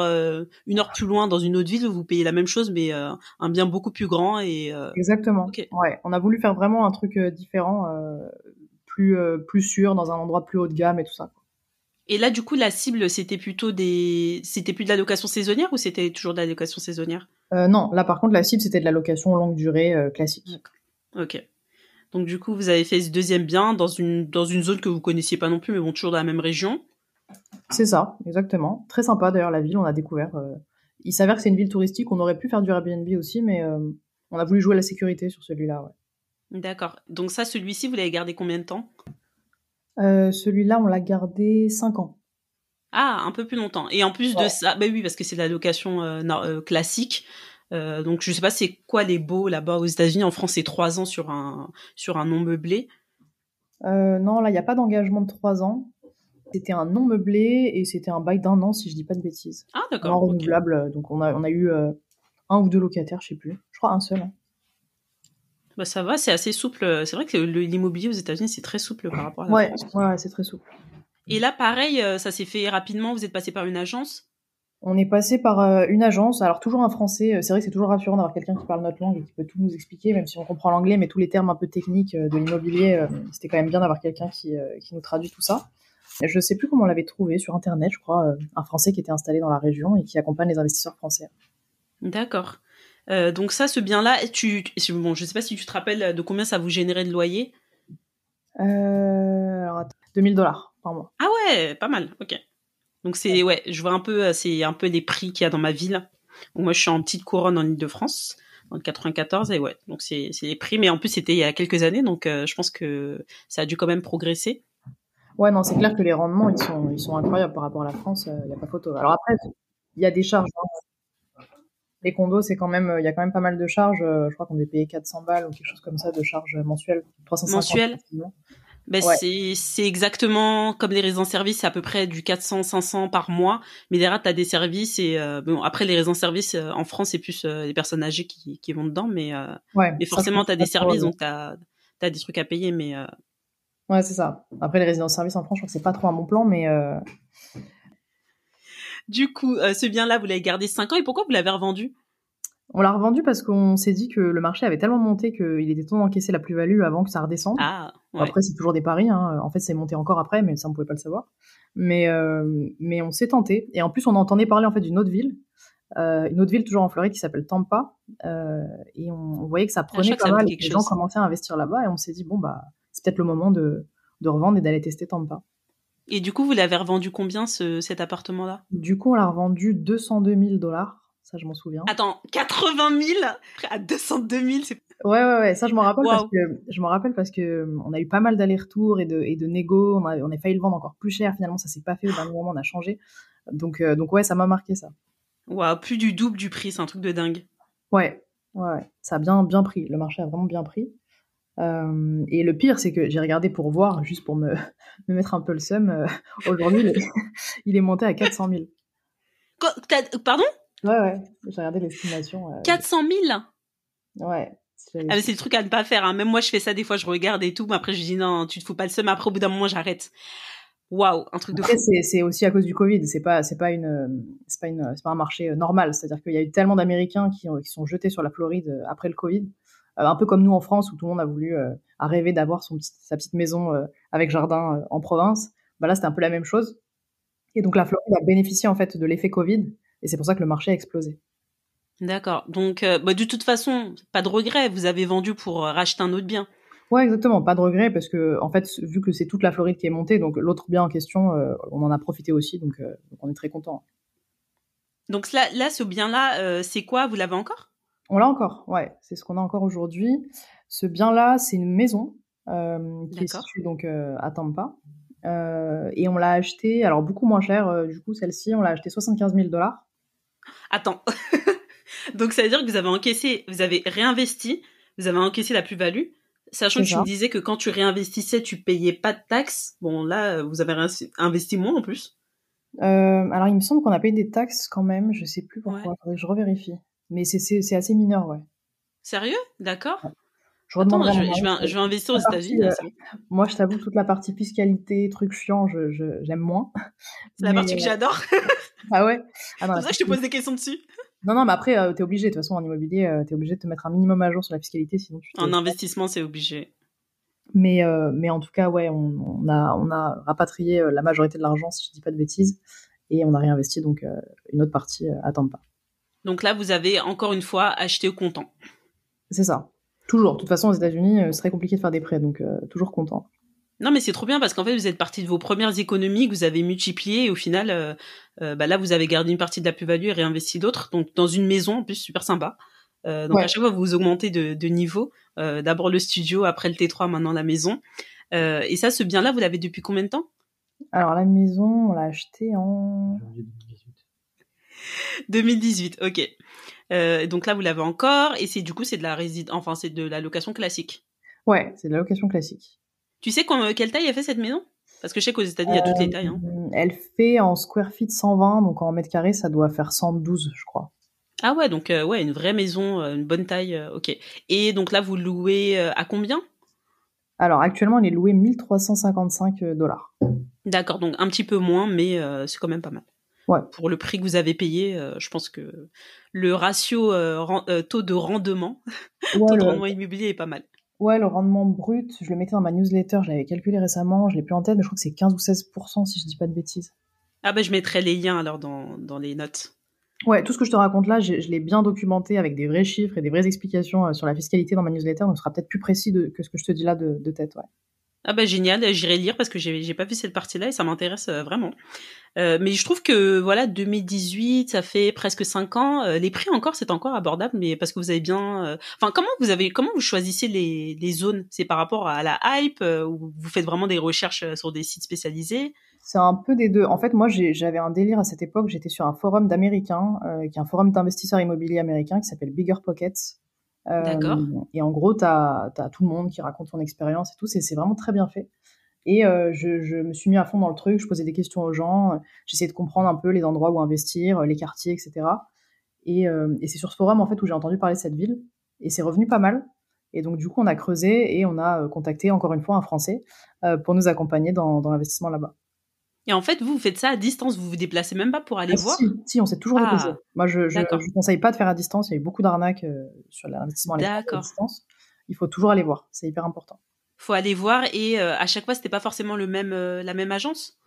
une heure plus loin dans une autre ville, vous payez la même chose, mais un bien beaucoup plus grand et. Exactement. Ouais, on a voulu faire vraiment un truc différent plus, euh, plus sûr, dans un endroit plus haut de gamme et tout ça. Et là, du coup, la cible, c'était plutôt des, c'était plus de la location saisonnière ou c'était toujours de la location saisonnière? Euh, Non, là, par contre, la cible, c'était de la location longue durée euh, classique. Ok. Donc, du coup, vous avez fait ce deuxième bien dans une, dans une zone que vous connaissiez pas non plus, mais bon, toujours dans la même région. C'est ça, exactement. Très sympa d'ailleurs la ville, on a découvert. il s'avère que c'est une ville touristique, on aurait pu faire du Airbnb aussi, mais on a voulu jouer la sécurité sur celui-là. Ouais. D'accord. Donc ça, celui-ci, vous l'avez gardé combien de temps? Euh, Celui-là, on l'a gardé 5 ans. Ah, un peu plus longtemps. Et en plus de ça, bah oui, parce que c'est de la location euh, euh, donc je sais pas c'est quoi les baux là-bas aux États-Unis? En France, c'est 3 ans sur un sur un non meublé. non, là, il n'y a pas d'engagement de 3 ans. C'était un non meublé et c'était un bail d'un an, si je dis pas de bêtises. Ah, d'accord. Un renouvelable. Donc on a, on a eu un ou deux locataires, je sais plus. Je crois un seul. Hein. Bah ça va, c'est assez souple. C'est vrai que l'immobilier aux États-Unis, c'est très souple par rapport à la ouais, France. Ouais, c'est très souple. Et là, pareil, euh, ça s'est fait rapidement. Vous êtes passé par une agence? On est passé par euh, une agence. Alors, toujours un français. Euh, c'est vrai que c'est toujours rassurant d'avoir quelqu'un qui parle notre langue et qui peut tout nous expliquer, même si on comprend l'anglais, mais tous les termes un peu techniques de l'immobilier, c'était quand même bien d'avoir quelqu'un qui, qui nous traduit tout ça. Je sais plus comment on l'avait trouvé sur Internet, je crois, un Français qui était installé dans la région et qui accompagne les investisseurs français. D'accord. Euh, donc ça, ce bien-là, tu, bon, je sais pas si tu te rappelles de combien ça vous générait de loyer. Euh, alors, 2000 dollars par mois. Ah ouais, pas mal. Ok. Donc c'est ouais, je vois un peu, euh, c'est un peu les prix qu'il y a dans ma ville. moi, je suis en petite couronne en Ile-de-France, dans le 94, et ouais, donc c'est les prix. Mais en plus, c'était il y a quelques années, donc je pense que ça a dû quand même progresser. Ouais, non, c'est clair que les rendements, ils sont, ils sont incroyables par rapport à la France. Il n'y a pas photo. Alors après, il y a des charges. Hein les condos, c'est quand même, il y a quand même pas mal de charges. Euh, je crois qu'on devait payer 400 balles ou quelque chose comme ça de charges mensuelles. 350 mensuelles? Ben c'est exactement comme les résidents-services, c'est à peu près du 400-500 par mois. Mais derrière, tu as des services et euh, bon, après les résidents-services euh, en France, c'est plus les personnes âgées qui, qui vont dedans, mais ouais, mais forcément, tu as des services, donc tu as, as, des trucs à payer, mais ouais, c'est ça. Après les résidents-services en France, je crois que c'est pas trop un bon plan, mais du coup, euh, ce bien-là, vous l'avez gardé 5 ans et pourquoi vous l'avez revendu? On l'a revendu parce qu'on s'est dit que le marché avait tellement monté qu'il était temps d'encaisser la plus-value avant que ça redescende. Ah, Après, c'est toujours des paris. Hein. En fait, c'est monté encore après, mais ça, on pouvait pas le savoir. Mais, euh, mais on s'est tenté. Et en plus, on entendait parler en fait d'une autre ville. Euh, une autre ville toujours en Floride qui s'appelle Tampa. et on, voyait que ça ah, prenait pas mal et que les gens commençaient à investir là-bas. Et on s'est dit, bon, bah, c'est peut-être le moment de, de revendre et d'aller tester Tampa. Et du coup, vous l'avez revendu combien cet appartement-là? Du coup, on l'a revendu 202 000 dollars. Ça, je m'en souviens. Attends, 80 000 à 202 000, c'est. Ouais, ouais, ouais. Ça, je m'en rappelle parce que je m'en rappelle parce que on a eu pas mal d'allers-retours et de et de négo. On a on a failli le vendre encore plus cher. Finalement, ça s'est pas fait. Au dernier moment, on a changé. Donc euh, donc ouais, ça m'a marqué ça. Waouh, plus du double du prix, c'est un truc de dingue. Ouais, ouais, ouais. Ça a bien bien pris. Le marché a vraiment bien pris. Euh, et le pire, c'est que j'ai regardé pour voir, juste pour me, [laughs] me mettre un peu le seum. Euh, aujourd'hui, [laughs] il, est monté à 400 000. pardon? Ouais, ouais. J'ai regardé l'estimation. 400 000 Ouais. Ah, c'est le truc à ne pas faire. Hein. Même moi, je fais ça des fois, je regarde et tout. Mais après, je dis non, tu te fous pas le seum. Après, au bout d'un moment, j'arrête. Waouh, un truc de Après, c'est aussi à cause du Covid. C'est pas, c'est pas une, c'est pas une, c'est pas un marché normal. C'est-à-dire qu'il y a eu tellement d'Américains qui, qui sont jetés sur la Floride après le Covid euh, un peu comme nous en France où tout le monde a voulu euh, a rêvé d'avoir son sa petite maison euh, avec jardin en province. Bah là, c'était un peu la même chose. Et donc la Floride a bénéficié en fait de l'effet Covid et c'est pour ça que le marché a explosé. D'accord. Donc bah, de toute façon, pas de regret. Vous avez vendu pour racheter un autre bien. Ouais, exactement. Pas de regret parce que en fait, vu que c'est toute la Floride qui est montée, donc l'autre bien en question, on en a profité aussi, donc, donc on est très content. Donc là, là ce bien-là, c'est quoi? Vous l'avez encore? On l'a encore, ouais. C'est ce qu'on a encore aujourd'hui. Ce bien-là, c'est une maison. qui est située donc à Tampa. et on l'a acheté, alors beaucoup moins cher, du coup, celle-ci, on l'a acheté 75 000 dollars. Attends. [laughs] donc ça veut dire que vous avez encaissé, vous avez réinvesti, vous avez encaissé la plus-value, Sachant que tu me disais que quand tu réinvestissais, tu payais pas de taxes. Bon, là, vous avez investi moins en plus. Euh, alors, il me semble qu'on a payé des taxes quand même. Je sais plus pourquoi. Faudrait que je revérifie. Mais c'est assez mineur, ouais. Sérieux? D'accord. Je, Attends, je, vais, je, vais, investir aux États-Unis. Euh, moi, je t'avoue, toute la partie fiscalité, trucs chiants, j'aime moins. [laughs] C'est la partie que euh, j'adore. [laughs] ah ouais? Ah C'est pour ça que je te pose des questions dessus. Non, non, mais après, euh, tu es obligé. De toute façon, en immobilier, euh, tu es obligé de te mettre un minimum à jour sur la fiscalité, sinon tu. En investissement, c'est obligé. Mais, euh, mais en tout cas, ouais, on, a, on a rapatrié la majorité de l'argent, si je dis pas de bêtises, et on a réinvesti donc une autre partie à Tampa. Donc là, vous avez encore une fois acheté au comptant. C'est ça. Toujours. De toute façon, aux États-Unis, c'est très compliqué de faire des prêts, donc toujours content. Non, mais c'est trop bien parce qu'en fait, vous êtes parti de vos premières économies que vous avez multipliées et au final, euh, euh, bah là, vous avez gardé une partie de la plus-value et réinvesti d'autres. Donc, dans une maison, en plus, super sympa. Euh, donc, à chaque fois, vous augmentez de, de niveau. D'abord le studio, après le T3, maintenant la maison. et ça, ce bien-là, vous l'avez depuis combien de temps? Alors, la maison, on l'a acheté en... 2018, ok. Donc là, vous l'avez encore. Et c'est du coup, c'est de la résidence, enfin, c'est de la location classique. Ouais, c'est de la location classique. Tu sais quelle taille elle fait cette maison? Parce que je sais qu'aux États-Unis, il y a toutes les tailles. Hein. Euh, elle fait en square feet 120, donc en mètres carrés, ça doit faire 112, je crois. Ah ouais, donc euh, ouais, une vraie maison, euh, une bonne taille, ok. Et donc là, vous louez à combien? Alors actuellement, elle est louée 1355 dollars. D'accord, donc un petit peu moins, mais c'est quand même pas mal. Ouais. Pour le prix que vous avez payé, je pense que le ratio taux de rendement, taux de rendement immobilier est pas mal. Ouais, le rendement brut, je le mettais dans ma newsletter, je l'avais calculé récemment, je l'ai plus en tête, mais je crois que c'est 15 ou 16% si je dis pas de bêtises. Ah bah je mettrai les liens alors dans, dans les notes. Ouais, tout ce que je te raconte là, je, l'ai bien documenté avec des vrais chiffres et des vraies explications euh, sur la fiscalité dans ma newsletter, donc ce sera peut-être plus précis que ce que je te dis là de, de tête, ouais. Ah bah génial, j'irai lire parce que j'ai pas vu cette partie-là et ça m'intéresse euh, vraiment. Euh, mais je trouve que voilà 2018, ça fait presque 5 ans. Euh, les prix encore, c'est encore abordable, mais parce que vous avez bien. Enfin, comment vous avez, comment vous choisissez les, les zones? C'est par rapport à la hype ou vous faites vraiment des recherches sur des sites spécialisés? C'est un peu des deux. En fait, moi, j'avais un délire à cette époque. J'étais sur un forum d'Américains, qui est un forum d'investisseurs immobiliers américains qui s'appelle Bigger Pockets. D'accord. Euh, et en gros, tu as, tout le monde qui raconte son expérience et tout. C'est vraiment très bien fait. Et euh, je, me suis mis à fond dans le truc. Je posais des questions aux gens. J'essayais de comprendre un peu les endroits où investir, les quartiers, etc. Et, euh, et c'est sur ce forum en fait où j'ai entendu parler de cette ville. Et c'est revenu pas mal. Et donc du coup, on a creusé et on a contacté encore une fois un Français pour nous accompagner dans l'investissement là-bas. Et en fait, vous, vous faites ça à distance, vous vous déplacez même pas pour aller ah, voir si, on s'est toujours ah, déplacé. Moi, je, ne conseille pas de faire à distance. Il y a eu beaucoup d'arnaques euh, sur l'investissement à, distance. Il faut toujours aller voir. C'est hyper important. Faut aller voir et euh, à chaque fois, c'était pas forcément le même, euh, la même agence?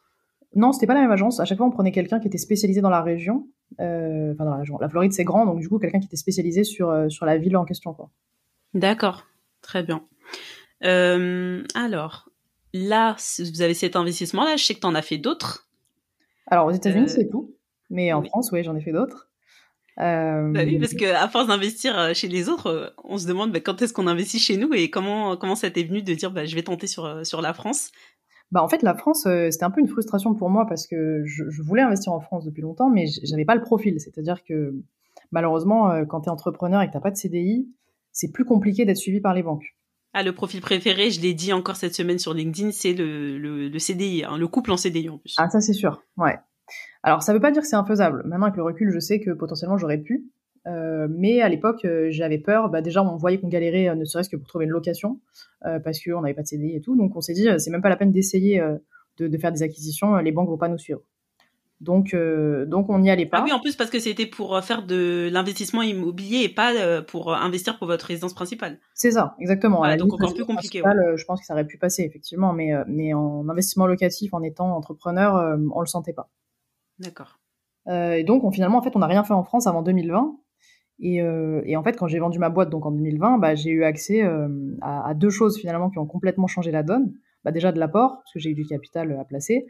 Non, c'était pas la même agence. À chaque fois, on prenait quelqu'un qui était spécialisé dans la région. Enfin, dans la région. La Floride, c'est grand, donc du coup, quelqu'un qui était spécialisé sur sur la ville en question. D'accord, très bien. alors, là, vous avez cet investissement-là, je sais que tu en as fait d'autres. Alors, aux États-Unis, euh, c'est tout. Mais en France, oui, j'en ai fait d'autres. Euh... Bah oui, parce qu'à force d'investir euh, chez les autres, euh, on se demande bah, quand est-ce qu'on investit chez nous et comment comment ça t'est venu de dire bah, je vais tenter sur sur la France? Bah en fait la France c'était un peu une frustration pour moi parce que je, je voulais investir en France depuis longtemps mais j'avais pas le profil, c'est-à-dire que malheureusement quand tu es entrepreneur et que t'as pas de CDI, c'est plus compliqué d'être suivi par les banques. Ah, le profil préféré, je l'ai dit encore cette semaine sur LinkedIn, c'est le, le, CDI, hein, le couple en CDI en plus. Ah, ça c'est sûr, ouais. Alors, ça veut pas dire que c'est infaisable. Maintenant, avec le recul, je sais que potentiellement j'aurais pu. Euh, mais à l'époque, euh, j'avais peur. Bah, déjà, on voyait qu'on galérait, euh, ne serait-ce que pour trouver une location, parce qu'on n'avait pas de CDI et tout. Donc, on s'est dit, c'est même pas la peine d'essayer de, de, faire des acquisitions. Les banques vont pas nous suivre. Donc, euh, donc on n'y allait pas. Ah oui, en plus parce que c'était pour euh, faire de l'investissement immobilier et pas euh, pour investir pour votre résidence principale. C'est ça, exactement. donc encore plus compliqué. Je pense que ça aurait pu passer effectivement, mais mais en investissement locatif, en étant entrepreneur, on le sentait pas. D'accord. et donc on, finalement, en fait, on n'a rien fait en France avant 2020. Et, et en fait, quand j'ai vendu ma boîte donc en 2020, bah, j'ai eu accès à, à, deux choses finalement qui ont complètement changé la donne. Bah, déjà de l'apport, parce que j'ai eu du capital à placer,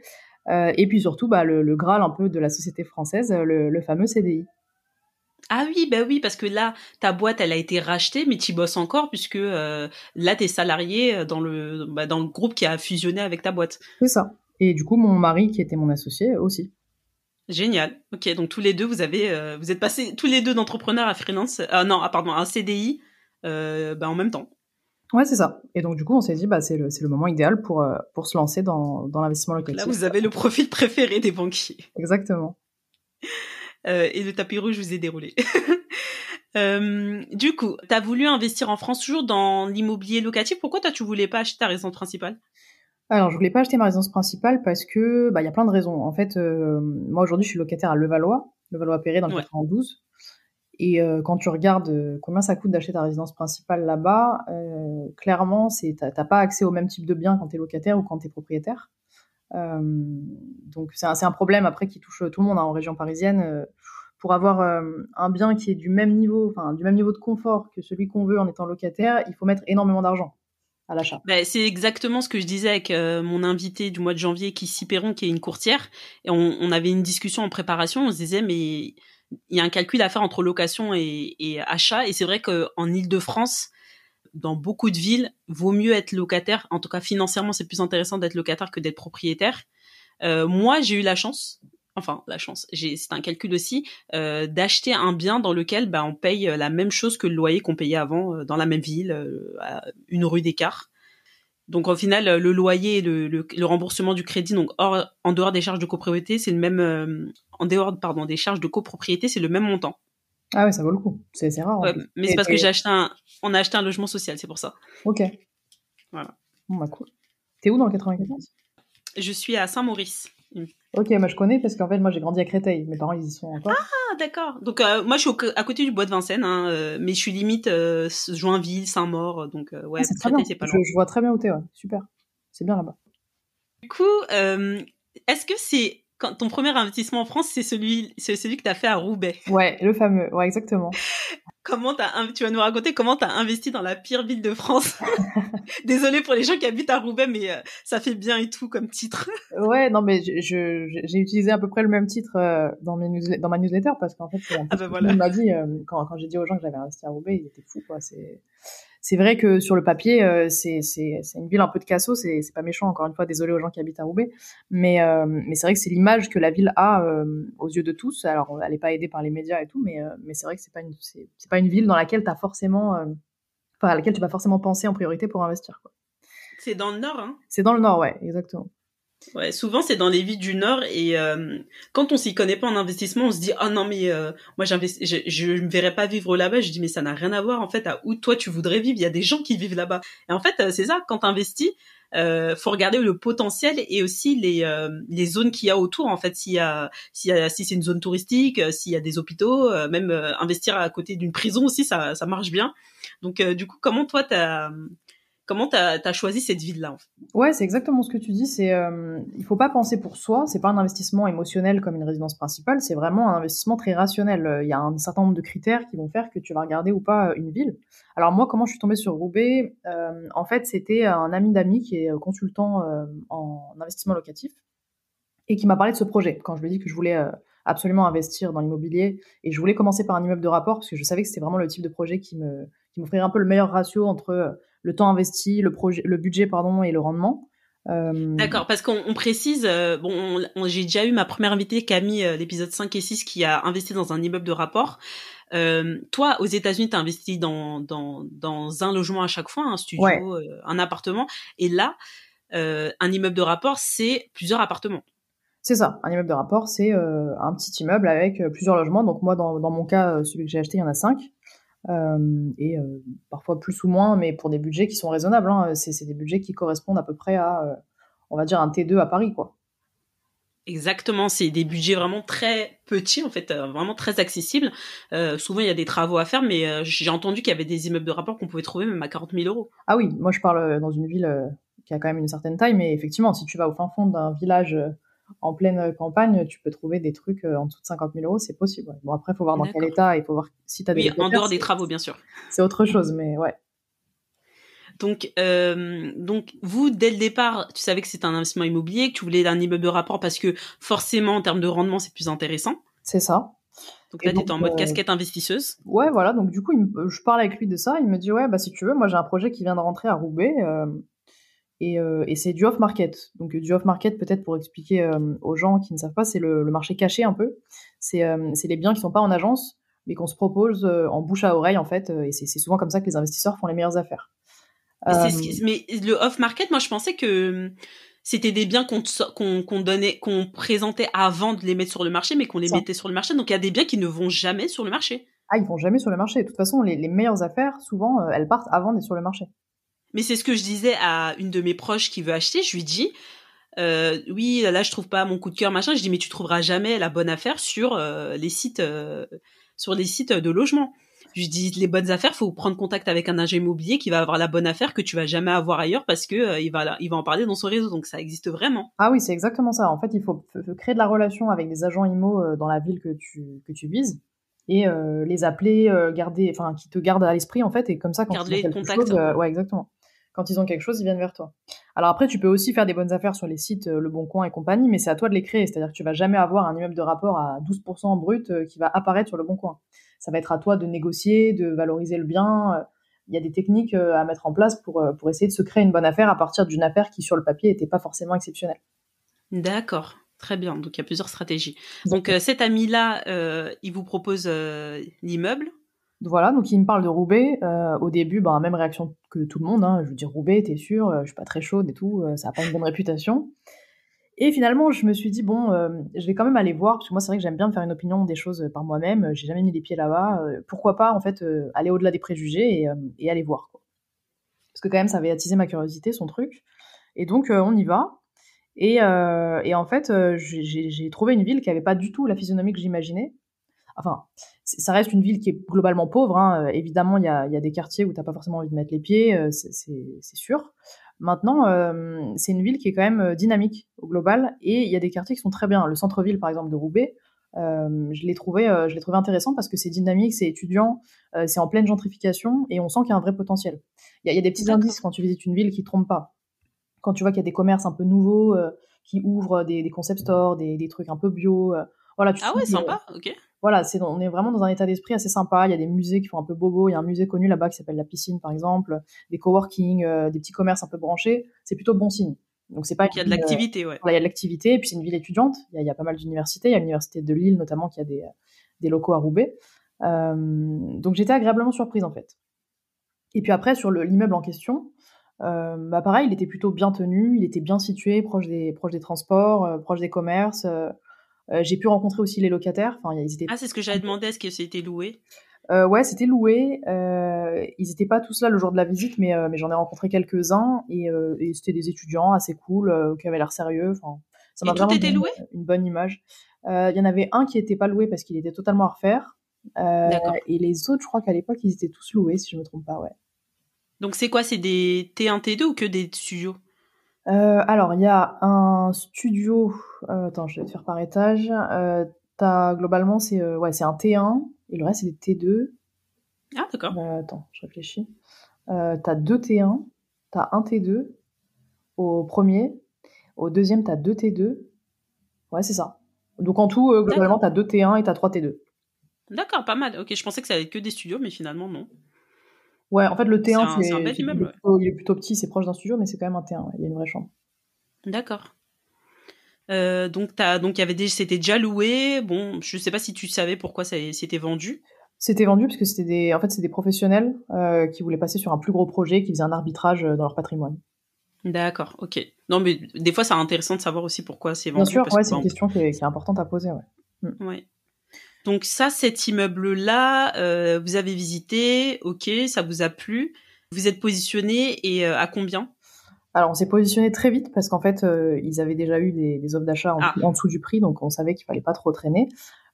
et puis surtout, bah, le, Graal un peu de la société française, le, fameux CDI. Ah oui, bah oui, parce que là, ta boîte, elle a été rachetée, mais tu bosses encore puisque euh, là, tu es salarié dans le, bah, dans le groupe qui a fusionné avec ta boîte. C'est ça. Et du coup, mon mari, qui était mon associé, aussi. Génial. Ok, donc tous les deux, vous avez, euh, vous êtes passés tous les deux d'entrepreneurs à freelance, euh, non, ah, pardon, à un CDI, euh, bah, en même temps. Ouais, c'est ça. Et donc du coup, on s'est dit, bah c'est le, c'est le moment idéal pour pour se lancer dans dans l'investissement locatif. Là, vous avez le profil préféré des banquiers. Exactement. [laughs] et le tapis rouge vous est déroulé. [laughs] du coup, tu as voulu investir en France toujours dans l'immobilier locatif? Pourquoi toi tu voulais pas acheter ta résidence principale? Alors, je voulais pas acheter ma résidence principale parce que, bah, il y a plein de raisons. En fait, euh, moi aujourd'hui, je suis locataire à Levallois, Levallois-Perret dans le 92. Et euh, quand tu regardes euh, combien ça coûte d'acheter ta résidence principale là-bas, clairement, c'est t'as pas accès au même type de bien quand tu es locataire ou quand tu es propriétaire. donc c'est un, un, problème après qui touche tout le monde hein, en région parisienne. pour avoir un bien qui est du même niveau, du même niveau de confort que celui qu'on veut en étant locataire, il faut mettre énormément d'argent à l'achat. Bah, c'est exactement ce que je disais avec euh, mon invité du mois de janvier, qui Perron, qui est une courtière. Et on, on, avait une discussion en préparation. On se disait, mais il y a un calcul à faire entre location et, achat. Et c'est vrai qu'en Ile-de-France, dans beaucoup de villes, vaut mieux être locataire. En tout cas, financièrement, c'est plus intéressant d'être locataire que d'être propriétaire. Euh, moi, j'ai eu la chance, enfin la chance, c'est un calcul aussi, euh, d'acheter un bien dans lequel bah, on paye euh, la même chose que le loyer qu'on payait avant dans la même ville, une rue d'écart. Donc au final, le loyer et le, le, remboursement du crédit, donc hors, en dehors des charges de copropriété, c'est le même, en dehors pardon des charges de copropriété, c'est le même montant. Ah ouais, ça vaut le coup. C'est rare. mais c'est parce que j'ai acheté un, on a acheté un logement social, c'est pour ça. Ok. Voilà. Bon bah cool. T'es où dans le 94 Je suis à Saint-Maurice. Ok, moi je connais parce qu'en fait moi j'ai grandi à Créteil, mes parents ils y sont encore. Ah d'accord. Donc euh, moi je suis à côté du bois de Vincennes, hein, euh, mais je suis limite euh, Joinville, Saint-Maur, donc ouais. Ah, c'est. Pas je, je, vois très bien où t'es, ouais. super. C'est bien là-bas. Du coup, est-ce que c'est quand ton premier investissement en France, c'est celui, c'est celui que tu as fait à Roubaix? Ouais, le fameux, ouais, exactement. Comment t'as, tu vas nous raconter comment tu as investi dans la pire ville de France. [laughs] Désolée pour les gens qui habitent à Roubaix, mais euh, ça fait bien et tout comme titre. ouais, non, mais je, j'ai utilisé à peu près le même titre euh, dans, mes dans ma newsletter parce qu'en fait, ah bah voilà. m'a dit, euh, quand, quand j'ai dit aux gens que j'avais investi à Roubaix, ils étaient fous, quoi. C'est, c'est vrai que sur le papier, euh, c'est une ville un peu de casso, c'est pas méchant, encore une fois, désolé aux gens qui habitent à Roubaix, mais, euh, mais c'est vrai que c'est l'image que la ville a euh, aux yeux de tous. Alors, elle n'est pas aidée par les médias et tout, mais, mais c'est vrai que c'est pas, une, pas une ville dans laquelle tu as forcément, enfin, à laquelle tu vas forcément penser en priorité pour investir. C'est dans le nord, hein? C'est dans le nord, ouais, exactement. Ouais, souvent c'est dans les villes du Nord et euh, quand on s'y connaît pas en investissement, on se dit ah non mais euh, moi je, je me verrais pas vivre là-bas. Je dis mais ça n'a rien à voir en fait à où toi tu voudrais vivre. Il y a des gens qui vivent là-bas. Et en fait euh, c'est ça quand t'investis, euh, faut regarder le potentiel et aussi les les zones qu'il y a autour. En fait s'il y a a si c'est une zone touristique, s'il y a des hôpitaux, même investir à côté d'une prison aussi ça ça marche bien. Donc du coup comment toi t'as Comment tu as, choisi cette ville-là Ouais, c'est exactement ce que tu dis. C'est, euh, il faut pas penser pour soi. C'est pas un investissement émotionnel comme une résidence principale. C'est vraiment un investissement très rationnel. Il y a un certain nombre de critères qui vont faire que tu vas regarder ou pas euh, une ville. Alors moi, comment je suis tombée sur Roubaix euh, En fait, c'était un ami d'amis qui est consultant euh, en investissement locatif et qui m'a parlé de ce projet quand je lui ai dit que je voulais absolument investir dans l'immobilier et je voulais commencer par un immeuble de rapport parce que je savais que c'était vraiment le type de projet qui me qui m'offrirait un peu le meilleur ratio entre le temps investi, le projet, le budget pardon et le rendement. Euh... D'accord, parce qu'on précise, euh, bon, j'ai déjà eu ma première invitée Camille, euh, l'épisode 5 et 6, qui a investi dans un immeuble de rapport. Euh, toi, aux États-Unis, tu as investi dans, dans, dans un logement à chaque fois, un studio, euh, un appartement. Et là, un immeuble de rapport, c'est plusieurs appartements. C'est ça, un immeuble de rapport, c'est un petit immeuble avec plusieurs logements. Donc moi, dans, dans mon cas, celui que j'ai acheté, il y en a cinq. Euh, et euh, parfois plus ou moins, mais pour des budgets qui sont raisonnables. Hein. C'est des budgets qui correspondent à peu près à, euh, on va dire, un T2 à Paris, quoi. Exactement, c'est des budgets vraiment très petits en fait, vraiment très accessibles. Euh, souvent il y a des travaux à faire, mais j'ai entendu qu'il y avait des immeubles de rapport qu'on pouvait trouver même à 40 000 euros. Ah oui, moi je parle dans une ville qui a quand même une certaine taille, mais effectivement, si tu vas au fin fond d'un village en pleine campagne, tu peux trouver des trucs euh, en dessous de 50 000 euros, c'est possible. Bon, après, il faut voir dans quel état, il faut voir si tu as des. Oui, en dehors des travaux, bien sûr. C'est autre chose, mais ouais. Donc, euh, donc, vous, dès le départ, tu savais que c'était un investissement immobilier, que tu voulais un immeuble de rapport parce que forcément, en termes de rendement, c'est plus intéressant. C'est ça. Donc là, tu en mode casquette investisseuse. Ouais, voilà. Donc du coup, je parle avec lui de ça. Il me dit ouais, bah si tu veux, moi j'ai un projet qui vient de rentrer à Roubaix. Et, et c'est du off-market. Donc du off-market, peut-être pour expliquer aux gens qui ne savent pas, c'est le, marché caché un peu. C'est les biens qui sont pas en agence, mais qu'on se propose en bouche à oreille en fait. Et c'est souvent comme ça que les investisseurs font les meilleures affaires. Mais, le off-market, moi je pensais que c'était des biens qu'on donnait, qu'on présentait avant de les mettre sur le marché, mais qu'on les mettait sur le marché. Donc il y a des biens qui ne vont jamais sur le marché. Ah, ils vont jamais sur le marché. De toute façon, les, meilleures affaires, souvent, euh, elles partent avant d'être sur le marché. Mais c'est ce que je disais à une de mes proches qui veut acheter. Je lui dis, euh, oui, là je trouve pas mon coup de cœur, machin. Je dis, mais tu trouveras jamais la bonne affaire sur euh, les sites, sur les sites de logement. Je dis les bonnes affaires, faut prendre contact avec un agent immobilier qui va avoir la bonne affaire que tu vas jamais avoir ailleurs parce que euh, il va il va en parler dans son réseau. Donc ça existe vraiment. Ah oui, c'est exactement ça. En fait, il faut, créer de la relation avec des agents immo euh, dans la ville que tu que tu vises et euh, les appeler, garder, enfin qui te gardent à l'esprit en fait et comme ça quand ils ont quelque chose, ouais exactement. Quand ils ont quelque chose, ils viennent vers toi. Alors après, tu peux aussi faire des bonnes affaires sur les sites Le Bon Coin et compagnie, mais c'est à toi de les créer. C'est-à-dire que tu vas jamais avoir un immeuble de rapport à 12% brut qui va apparaître sur Le Bon Coin ça va être à toi de négocier, de valoriser le bien. Euh, il y a des techniques euh, à mettre en place pour, euh, pour essayer de se créer une bonne affaire à partir d'une affaire qui, sur le papier, n'était pas forcément exceptionnelle. D'accord. Très bien. Donc, il y a plusieurs stratégies. Donc, cet ami-là, il vous propose l'immeuble. Voilà, donc il me parle de Roubaix. au début, ben, même réaction que tout le monde. Hein. Je veux dire, Roubaix, t'es sûr Je suis pas très chaude et tout. ça n'a pas une bonne réputation. Et finalement, je me suis dit, bon, euh, je vais quand même aller voir, parce que moi, c'est vrai que j'aime bien me faire une opinion des choses par moi-même. J'ai jamais mis les pieds là-bas. Euh, pourquoi pas, en fait, euh, aller au-delà des préjugés et, aller voir. Parce que quand même, ça avait attisé ma curiosité, son truc. Et donc, on y va. Et, et en fait, j'ai trouvé une ville qui avait pas du tout la physionomie que j'imaginais. Enfin, ça reste une ville qui est globalement pauvre. Hein. Évidemment, il y a, y a, des quartiers où t'as pas forcément envie de mettre les pieds, c'est sûr. Maintenant, euh, c'est une ville qui est quand même euh, dynamique au global et il y a des quartiers qui sont très bien. Le centre-ville, par exemple, de Roubaix, euh, je l'ai trouvé, je l'ai trouvé intéressant parce que c'est dynamique, c'est étudiant, c'est en pleine gentrification et on sent qu'il y a un vrai potentiel. Il y, a des petits indices quand tu visites une ville qui ne trompent pas. Quand tu vois qu'il y a des commerces un peu nouveaux qui ouvrent des, concept stores, des, des, trucs un peu bio. voilà, ah ouais, sympa, ok voilà, c'est on est vraiment dans un état d'esprit assez sympa. Il y a des musées qui font un peu bobo. Il y a un musée connu là-bas qui s'appelle la piscine, par exemple, des coworking, euh, des petits commerces un peu branchés. C'est plutôt bon signe. Donc c'est pas. Il y a de l'activité, ouais. il y a de l'activité. Et puis c'est une ville étudiante. Il y, a, pas mal d'universités. Il y a l'université de Lille notamment qui a des, des locaux à Roubaix. Euh, donc j'étais agréablement surprise en fait. Et puis après sur l'immeuble en question, euh, bah pareil, il était plutôt bien tenu, il était bien situé, proche des proche des transports, euh, proche des commerces. Euh, j'ai pu rencontrer aussi les locataires. Enfin, ils étaient... Ah, c'est ce que j'avais demandé. Est-ce que c'était loué? Euh, ouais, c'était loué. Euh, ils n'étaient pas tous là le jour de la visite, mais, euh, mais j'en ai rencontré quelques-uns et, et c'était des étudiants assez cool, qui avaient l'air sérieux. Enfin, ça m'a vraiment était loué? une bonne image. Il y en avait un qui n'était pas loué parce qu'il était totalement à refaire. et les autres, je crois qu'à l'époque, ils étaient tous loués, si je me trompe pas, ouais. Donc c'est quoi? C'est des T1, T2 ou que des studios? Euh, alors, il y a un studio. Euh, attends, je vais te faire par étage. Euh, as, globalement, c'est euh, ouais, c'est un T1 et le reste, c'est des T2. Ah, d'accord. Euh, attends, je réfléchis. Euh, t'as deux T1, t'as un T2 au premier. Au deuxième, t'as deux T2. Ouais, c'est ça. Donc en tout, globalement, t'as deux T1 et t'as trois T2. D'accord, pas mal. Ok, je pensais que ça allait être que des studios, mais finalement, non. Ouais, en fait, le T1, c'est un, bel immeuble. Il est plutôt petit, c'est proche d'un studio, mais c'est quand même un T1. Il y a une vraie chambre. D'accord. Euh, donc, donc, il y avait c'était déjà loué. Bon, je sais pas si tu savais pourquoi ça s'était vendu. C'était vendu parce que c'était des, en fait, c'est des professionnels euh, qui voulaient passer sur un plus gros projet, qui faisaient un arbitrage euh, dans leur patrimoine. D'accord, ok. Non, mais des fois, c'est intéressant de savoir aussi pourquoi c'est vendu. Bien sûr, ouais, c'est une question qui est, importante à poser, ouais. Mm. Ouais. Donc ça, cet immeuble-là, euh, vous avez visité, ok, ça vous a plu. Vous êtes positionné et euh, à combien? Alors on s'est positionné très vite parce qu'en fait euh, ils avaient déjà eu des, offres d'achat ah. en, dessous du prix, donc on savait qu'il fallait pas trop traîner.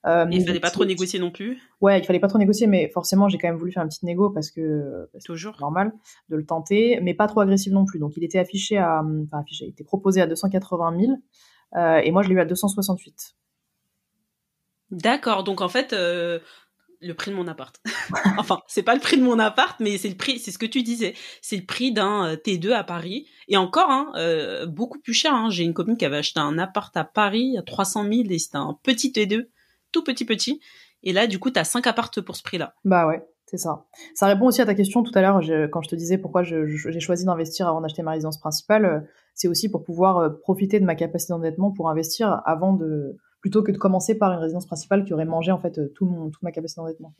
Euh, il fallait pas trop négocier non plus? Ouais, il fallait pas trop négocier, mais forcément j'ai quand même voulu faire une petite négo parce que toujours normal de le tenter, mais pas trop agressif non plus. Donc il était affiché à, enfin affiché, il était proposé à 280 000 et moi je l'ai eu à 268. D'accord. Donc en fait, euh, le prix de mon appart. [laughs] enfin, c'est pas le prix de mon appart, mais c'est le prix. C'est ce que tu disais. C'est le prix d'un euh, T2 à Paris. Et encore, hein, euh, beaucoup plus cher. Hein. J'ai une copine qui avait acheté un appart à Paris à 300 000 et c'était un petit T2, tout petit petit. Et là, du coup, tu as 5 appartes pour ce prix-là. Bah ouais, c'est ça. Ça répond aussi à ta question tout à l'heure quand je te disais pourquoi j'ai choisi d'investir avant d'acheter ma résidence principale. C'est aussi pour pouvoir profiter de ma capacité d'endettement pour investir avant de plutôt que de commencer par une résidence principale qui aurait mangé en fait euh, tout mon toute ma capacité d'endettement.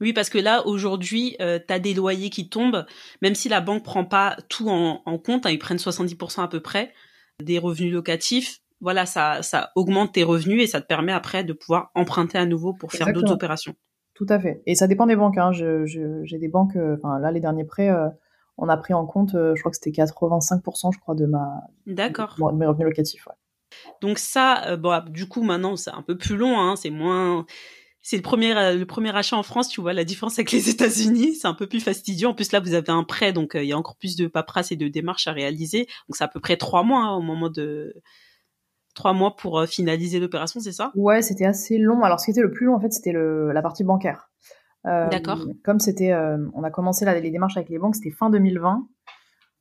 Oui, parce que là, aujourd'hui, tu as des loyers qui tombent, même si la banque prend pas tout en, compte, hein, ils prennent 70% à peu près des revenus locatifs. Voilà, ça, ça augmente tes revenus et ça te permet après de pouvoir emprunter à nouveau pour faire d'autres opérations. Tout à fait. Et ça dépend des banques. Hein. J'ai des banques, euh, enfin là, les derniers prêts, euh, on a pris en compte, euh, je crois que c'était 85%, je crois, de ma, D'accord. De, mes revenus locatifs. Donc ça, bon, du coup, maintenant, c'est un peu plus long, hein, c'est moins, c'est le premier, le premier achat en France, tu vois, la différence avec les [laughs] États-Unis, c'est un peu plus fastidieux. En plus, là, vous avez un prêt, donc il y a encore plus de paperasse et de démarches à réaliser. Donc c'est à peu près trois mois hein, au moment de, trois mois pour euh, finaliser l'opération, c'est ça? Ouais, c'était assez long. Alors, ce qui était le plus long, en fait, c'était la partie bancaire. Euh, D'accord. Comme c'était, euh, on a commencé les démarches avec les banques, c'était fin 2020.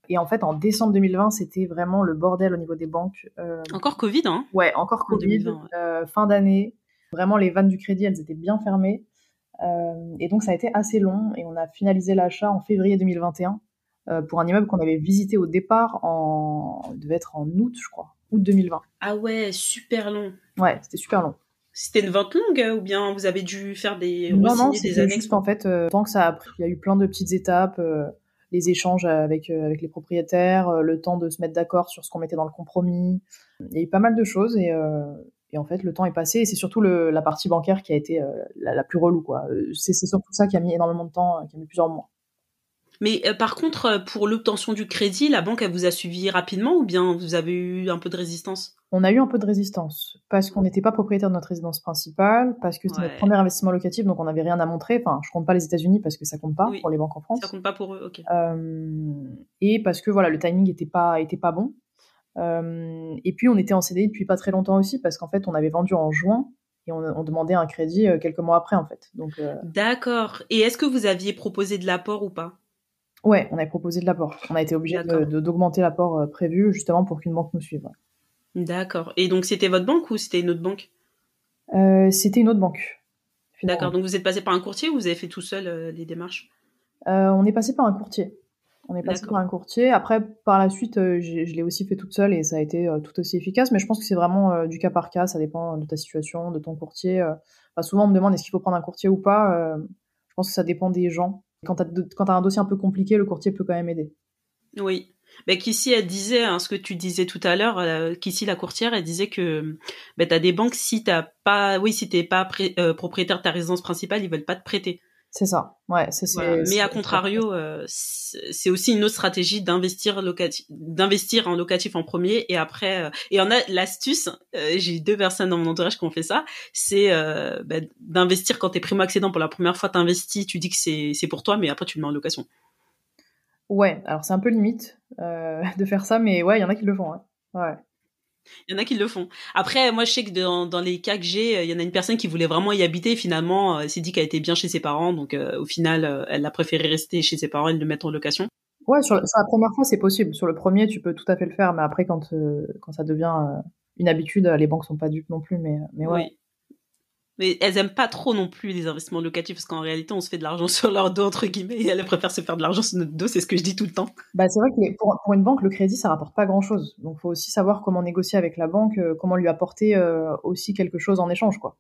Et en fait, en décembre 2020, c'était vraiment le bordel au niveau des banques. encore Covid, hein Ouais, encore Covid. fin d'année, vraiment les vannes du crédit, elles étaient bien fermées. et donc, ça a été assez long. Et on a finalisé l'achat en février 2021 pour un immeuble qu'on avait visité au départ en, devait être en août, je crois août 2020. Ah ouais, super long. Ouais, c'était super long. C'était une vente longue euh, ou bien vous avez dû faire des non non c'était juste en fait euh, tant que ça a pris il y a eu plein de petites étapes euh, les échanges avec avec les propriétaires le temps de se mettre d'accord sur ce qu'on mettait dans le compromis. Il y a eu pas mal de choses et et en fait le temps est passé et c'est surtout le, la partie bancaire qui a été la, la, plus relou quoi. C'est surtout ça qui a mis énormément de temps qui a mis plusieurs mois mais euh, par contre, euh, pour l'obtention du crédit, la banque, elle vous a suivi rapidement ou bien vous avez eu un peu de résistance? On a eu un peu de résistance parce qu'on n'était pas propriétaire de notre résidence principale, parce que c'était notre premier investissement locatif, donc on n'avait rien à montrer. Enfin, je compte pas les États-Unis parce que ça compte pas pour les banques en France. Ça compte pas pour eux, ok. Euh, et parce que voilà, le timing était pas était pas bon. Euh, et puis on était en CDI depuis pas très longtemps aussi parce qu'en fait on avait vendu en juin et on, on, demandait un crédit quelques mois après en fait. Donc d'accord. Et est-ce que vous aviez proposé de l'apport ou pas? Ouais, on avait proposé de l'apport. On a été obligé d'augmenter l'apport euh, prévu justement pour qu'une banque nous suive. D'accord. Et donc c'était votre banque ou c'était une autre banque? Euh, C'était une autre banque. D'accord. Donc vous êtes passé par un courtier ou vous avez fait tout seul euh, les démarches? On est passé par un courtier. On est passé par un courtier. Après, par la suite, je l'ai aussi fait toute seule et ça a été tout aussi efficace. Mais je pense que c'est vraiment du cas par cas. Ça dépend de ta situation, de ton courtier. souvent, on me demande est-ce qu'il faut prendre un courtier ou pas. je pense que ça dépend des gens. Quand tu as, un dossier un peu compliqué, le courtier peut quand même aider. Oui. Mais qu'ici, elle disait, hein, ce que tu disais tout à l'heure, euh, la courtière, elle disait que ben, tu des banques, si t'as pas, oui, si t'es pas euh, propriétaire de ta résidence principale, ils veulent pas te prêter. C'est ça, ouais. c'est Mais à contrario, euh, c'est aussi une autre stratégie d'investir locatif, d'investir en locatif en premier et après. Euh, et on a l'astuce. Euh, j'ai deux personnes dans mon entourage qui ont fait ça. C'est bah, d'investir quand t'es primo accédant pour la première fois. T'investis, tu dis que c'est c'est pour toi, mais après tu le mets en location. Ouais, alors c'est un peu limite [laughs] de faire ça, mais ouais, il y en a qui le font. Hein. Ouais. Il y en a qui le font. Après, moi, je sais que dans, dans les cas que j'ai, euh, il y en a une personne qui voulait vraiment y habiter. finalement, elle euh, s'est dit qu'elle était bien chez ses parents. Donc, euh, au final, elle a préféré rester chez ses parents et le mettre en location. Ouais, sur, la première fois, c'est possible. Sur le premier, tu peux tout à fait le faire. Mais après, quand, quand ça devient une habitude, les banques sont pas dupes non plus. Mais, mais ouais. Oui. Mais elles aiment pas trop non plus les investissements locatifs parce qu'en réalité, on se fait de l'argent [laughs] sur leur dos, entre guillemets, et elles préfèrent se faire de l'argent sur notre dos, c'est ce que je dis tout le temps. Bah, c'est vrai que pour, pour, une banque, le crédit, ça rapporte pas grand chose. Donc, faut aussi savoir comment négocier avec la banque, euh, comment lui apporter euh, aussi quelque chose en échange, quoi.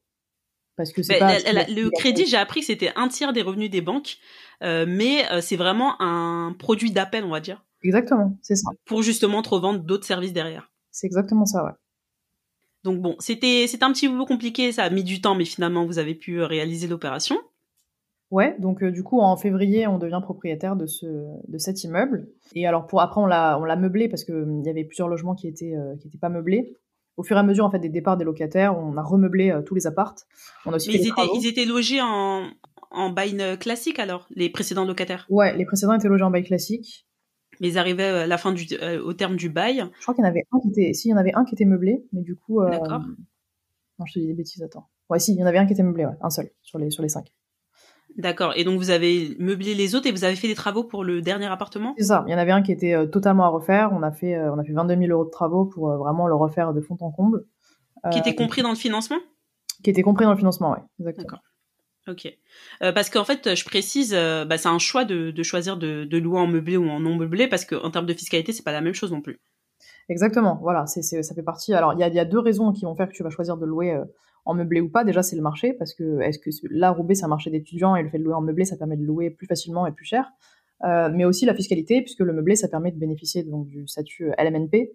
Parce que c'est pas. le crédit, j'ai appris que c'était un tiers des revenus des banques, euh, mais c'est vraiment un produit d'appel, on va dire. Exactement, c'est ça. Pour justement te revendre d'autres services derrière. C'est exactement ça, ouais. Donc bon, c'était c'était un petit peu compliqué, ça a mis du temps, mais finalement vous avez pu euh, réaliser l'opération. Ouais, donc euh, du coup en février on devient propriétaire de ce de cet immeuble. Et alors pour après on l'a on l'a meublé parce que hum, il y avait plusieurs logements qui étaient euh, qui étaient pas meublés. Au fur et à mesure en fait des départs des locataires, on a remeublé tous les appartes. On a aussi Mais ils étaient ils étaient logés en en bail classique alors les précédents locataires? Ouais, les précédents étaient logés en bail classique mais ils arrivaient à la fin du, euh, au terme du bail. Je crois qu'il y en avait un qui était, si, il y en avait un qui était meublé, mais du coup. Euh... D'accord. Non, je te dis des bêtises, attends. Ouais, si, il y en avait un qui était meublé, ouais, un seul, sur les, sur les cinq. D'accord. Et donc vous avez meublé les autres et vous avez fait des travaux pour le dernier appartement? C'est ça. Il y en avait un qui était euh, totalement à refaire. On a fait, euh, on a fait 22 000 euros de travaux pour vraiment le refaire de fond en comble. Qui était compris dans le financement? Qui était compris dans le financement, ouais. Exactement. D'accord. Ok. Euh, parce qu'en fait, je précise, euh, bah, c'est un choix de, choisir de, louer en meublé ou en non meublé, parce qu'en termes de fiscalité, c'est pas la même chose non plus. Exactement. Voilà, c'est, ça fait partie. Alors, il y a, deux raisons qui vont faire que tu vas choisir de louer euh, en meublé ou pas. Déjà, c'est le marché, parce que est-ce que là, Roubaix, c'est un marché d'étudiants et le fait de louer en meublé, ça permet de louer plus facilement et plus cher. mais aussi la fiscalité, puisque le meublé, ça permet de bénéficier donc du statut LMNP, euh,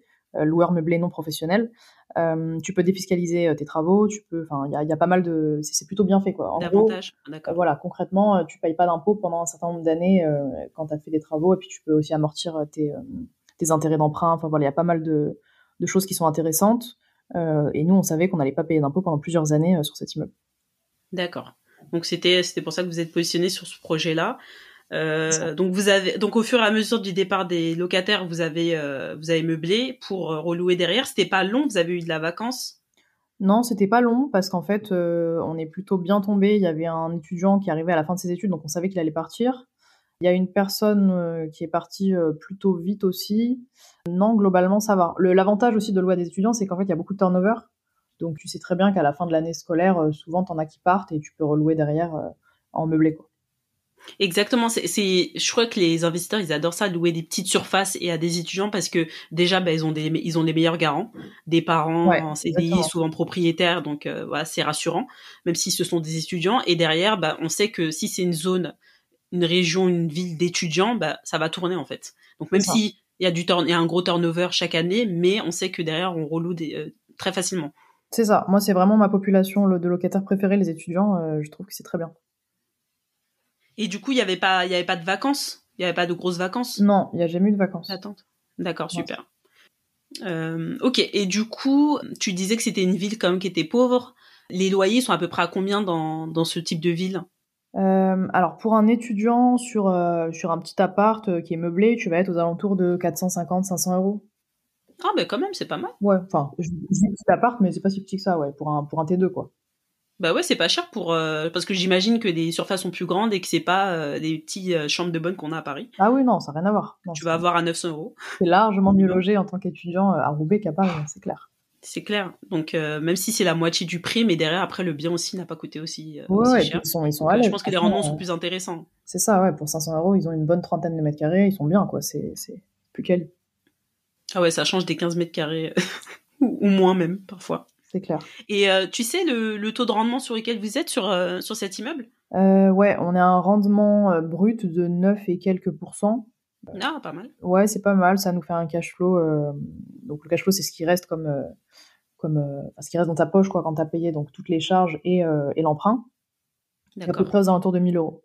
loueur meublé non professionnel. Euh, tu peux défiscaliser euh, tes travaux, tu peux, enfin, il y a, y a, pas mal de, c'est plutôt bien fait quoi. En gros, voilà, concrètement, tu payes pas d'impôts pendant un certain nombre d'années quand tu as fait des travaux, et puis tu peux aussi amortir tes, tes intérêts d'emprunt. Enfin voilà, il y a pas mal de, de choses qui sont intéressantes. et nous, on savait qu'on n'allait pas payer d'impôts pendant plusieurs années sur cet immeuble. D'accord. Donc c'était c'était pour ça que vous êtes positionné sur ce projet-là. Euh, donc vous avez donc au fur et à mesure du départ des locataires, vous avez euh, vous avez meublé pour euh, relouer derrière. C'était pas long, vous avez eu de la vacance? Non, c'était pas long parce qu'en fait on est plutôt bien tombé. Il y avait un étudiant qui arrivait à la fin de ses études, donc on savait qu'il allait partir. Il y a une personne qui est partie plutôt vite aussi. Non, globalement ça va. L'avantage aussi de louer des étudiants, c'est qu'en fait il y a beaucoup de turnover. Donc tu sais très bien qu'à la fin de l'année scolaire, souvent t'en as qui partent et tu peux relouer derrière en meublé quoi. Exactement, c'est, je crois que les investisseurs ils adorent ça, louer des petites surfaces et à des étudiants parce que déjà bah, ils ont des ils ont les meilleurs garants, des parents en CDI souvent propriétaires donc euh, voilà c'est rassurant même si ce sont des étudiants et derrière bah on sait que si c'est une zone, une région, une ville d'étudiants bah ça va tourner en fait. Donc même si il y a du turn, il y a un gros turnover chaque année, mais on sait que derrière on reloue des, euh, très facilement. C'est ça. Moi c'est vraiment ma population de locataires préférés les étudiants. Euh, je trouve que c'est très bien. Et du coup, il n'y avait pas, il y avait pas de vacances? Il n'y avait pas de grosses vacances? Non, il n'y a jamais eu de vacances. Attente. D'accord, super. Euh, ok. Et du coup, tu disais que c'était une ville quand même qui était pauvre. Les loyers sont à peu près à combien dans, dans ce type de ville? Euh, alors pour un étudiant sur euh, sur un petit appart euh, qui est meublé, tu vas être aux alentours de 450-500 euros. Ah ben quand même, c'est pas mal. Ouais, enfin, je dis petit appart, mais c'est pas si petit que ça, ouais, pour un pour un T2 quoi. Bah ouais, c'est pas cher pour euh, parce que j'imagine que des surfaces sont plus grandes et que c'est pas euh, des petites euh, chambres de bonne qu'on a à Paris. Ah oui, non, ça n'a rien à voir. tu vas avoir à 900 euros. C'est largement mieux logé en tant qu'étudiant à Roubaix qu'à Paris, c'est clair. C'est clair. Donc même si c'est la moitié du prix, mais derrière après le bien aussi n'a pas coûté aussi, ouais, cher. Ils sont, ils sont je pense que les rendements sont plus intéressants. C'est ça, ouais. Pour 500 euros, ils ont une bonne trentaine de mètres carrés, ils sont bien quoi. C'est plus quali. Ah ouais, ça change des 15 mètres carrés [laughs] ou moins même parfois clair. Et euh, tu sais le, taux de rendement sur lequel vous êtes sur, euh, sur cet immeuble? Euh, Ouais, on a un rendement brut de 9 et quelques pourcents. Ah, pas mal. Ouais, c'est pas mal. Ça nous fait un cash flow. donc le cash flow, c'est ce qui reste comme, comme ce qui reste dans ta poche quoi quand tu as payé donc toutes les charges et, et l'emprunt. À peu près aux alentours de 1000 euros.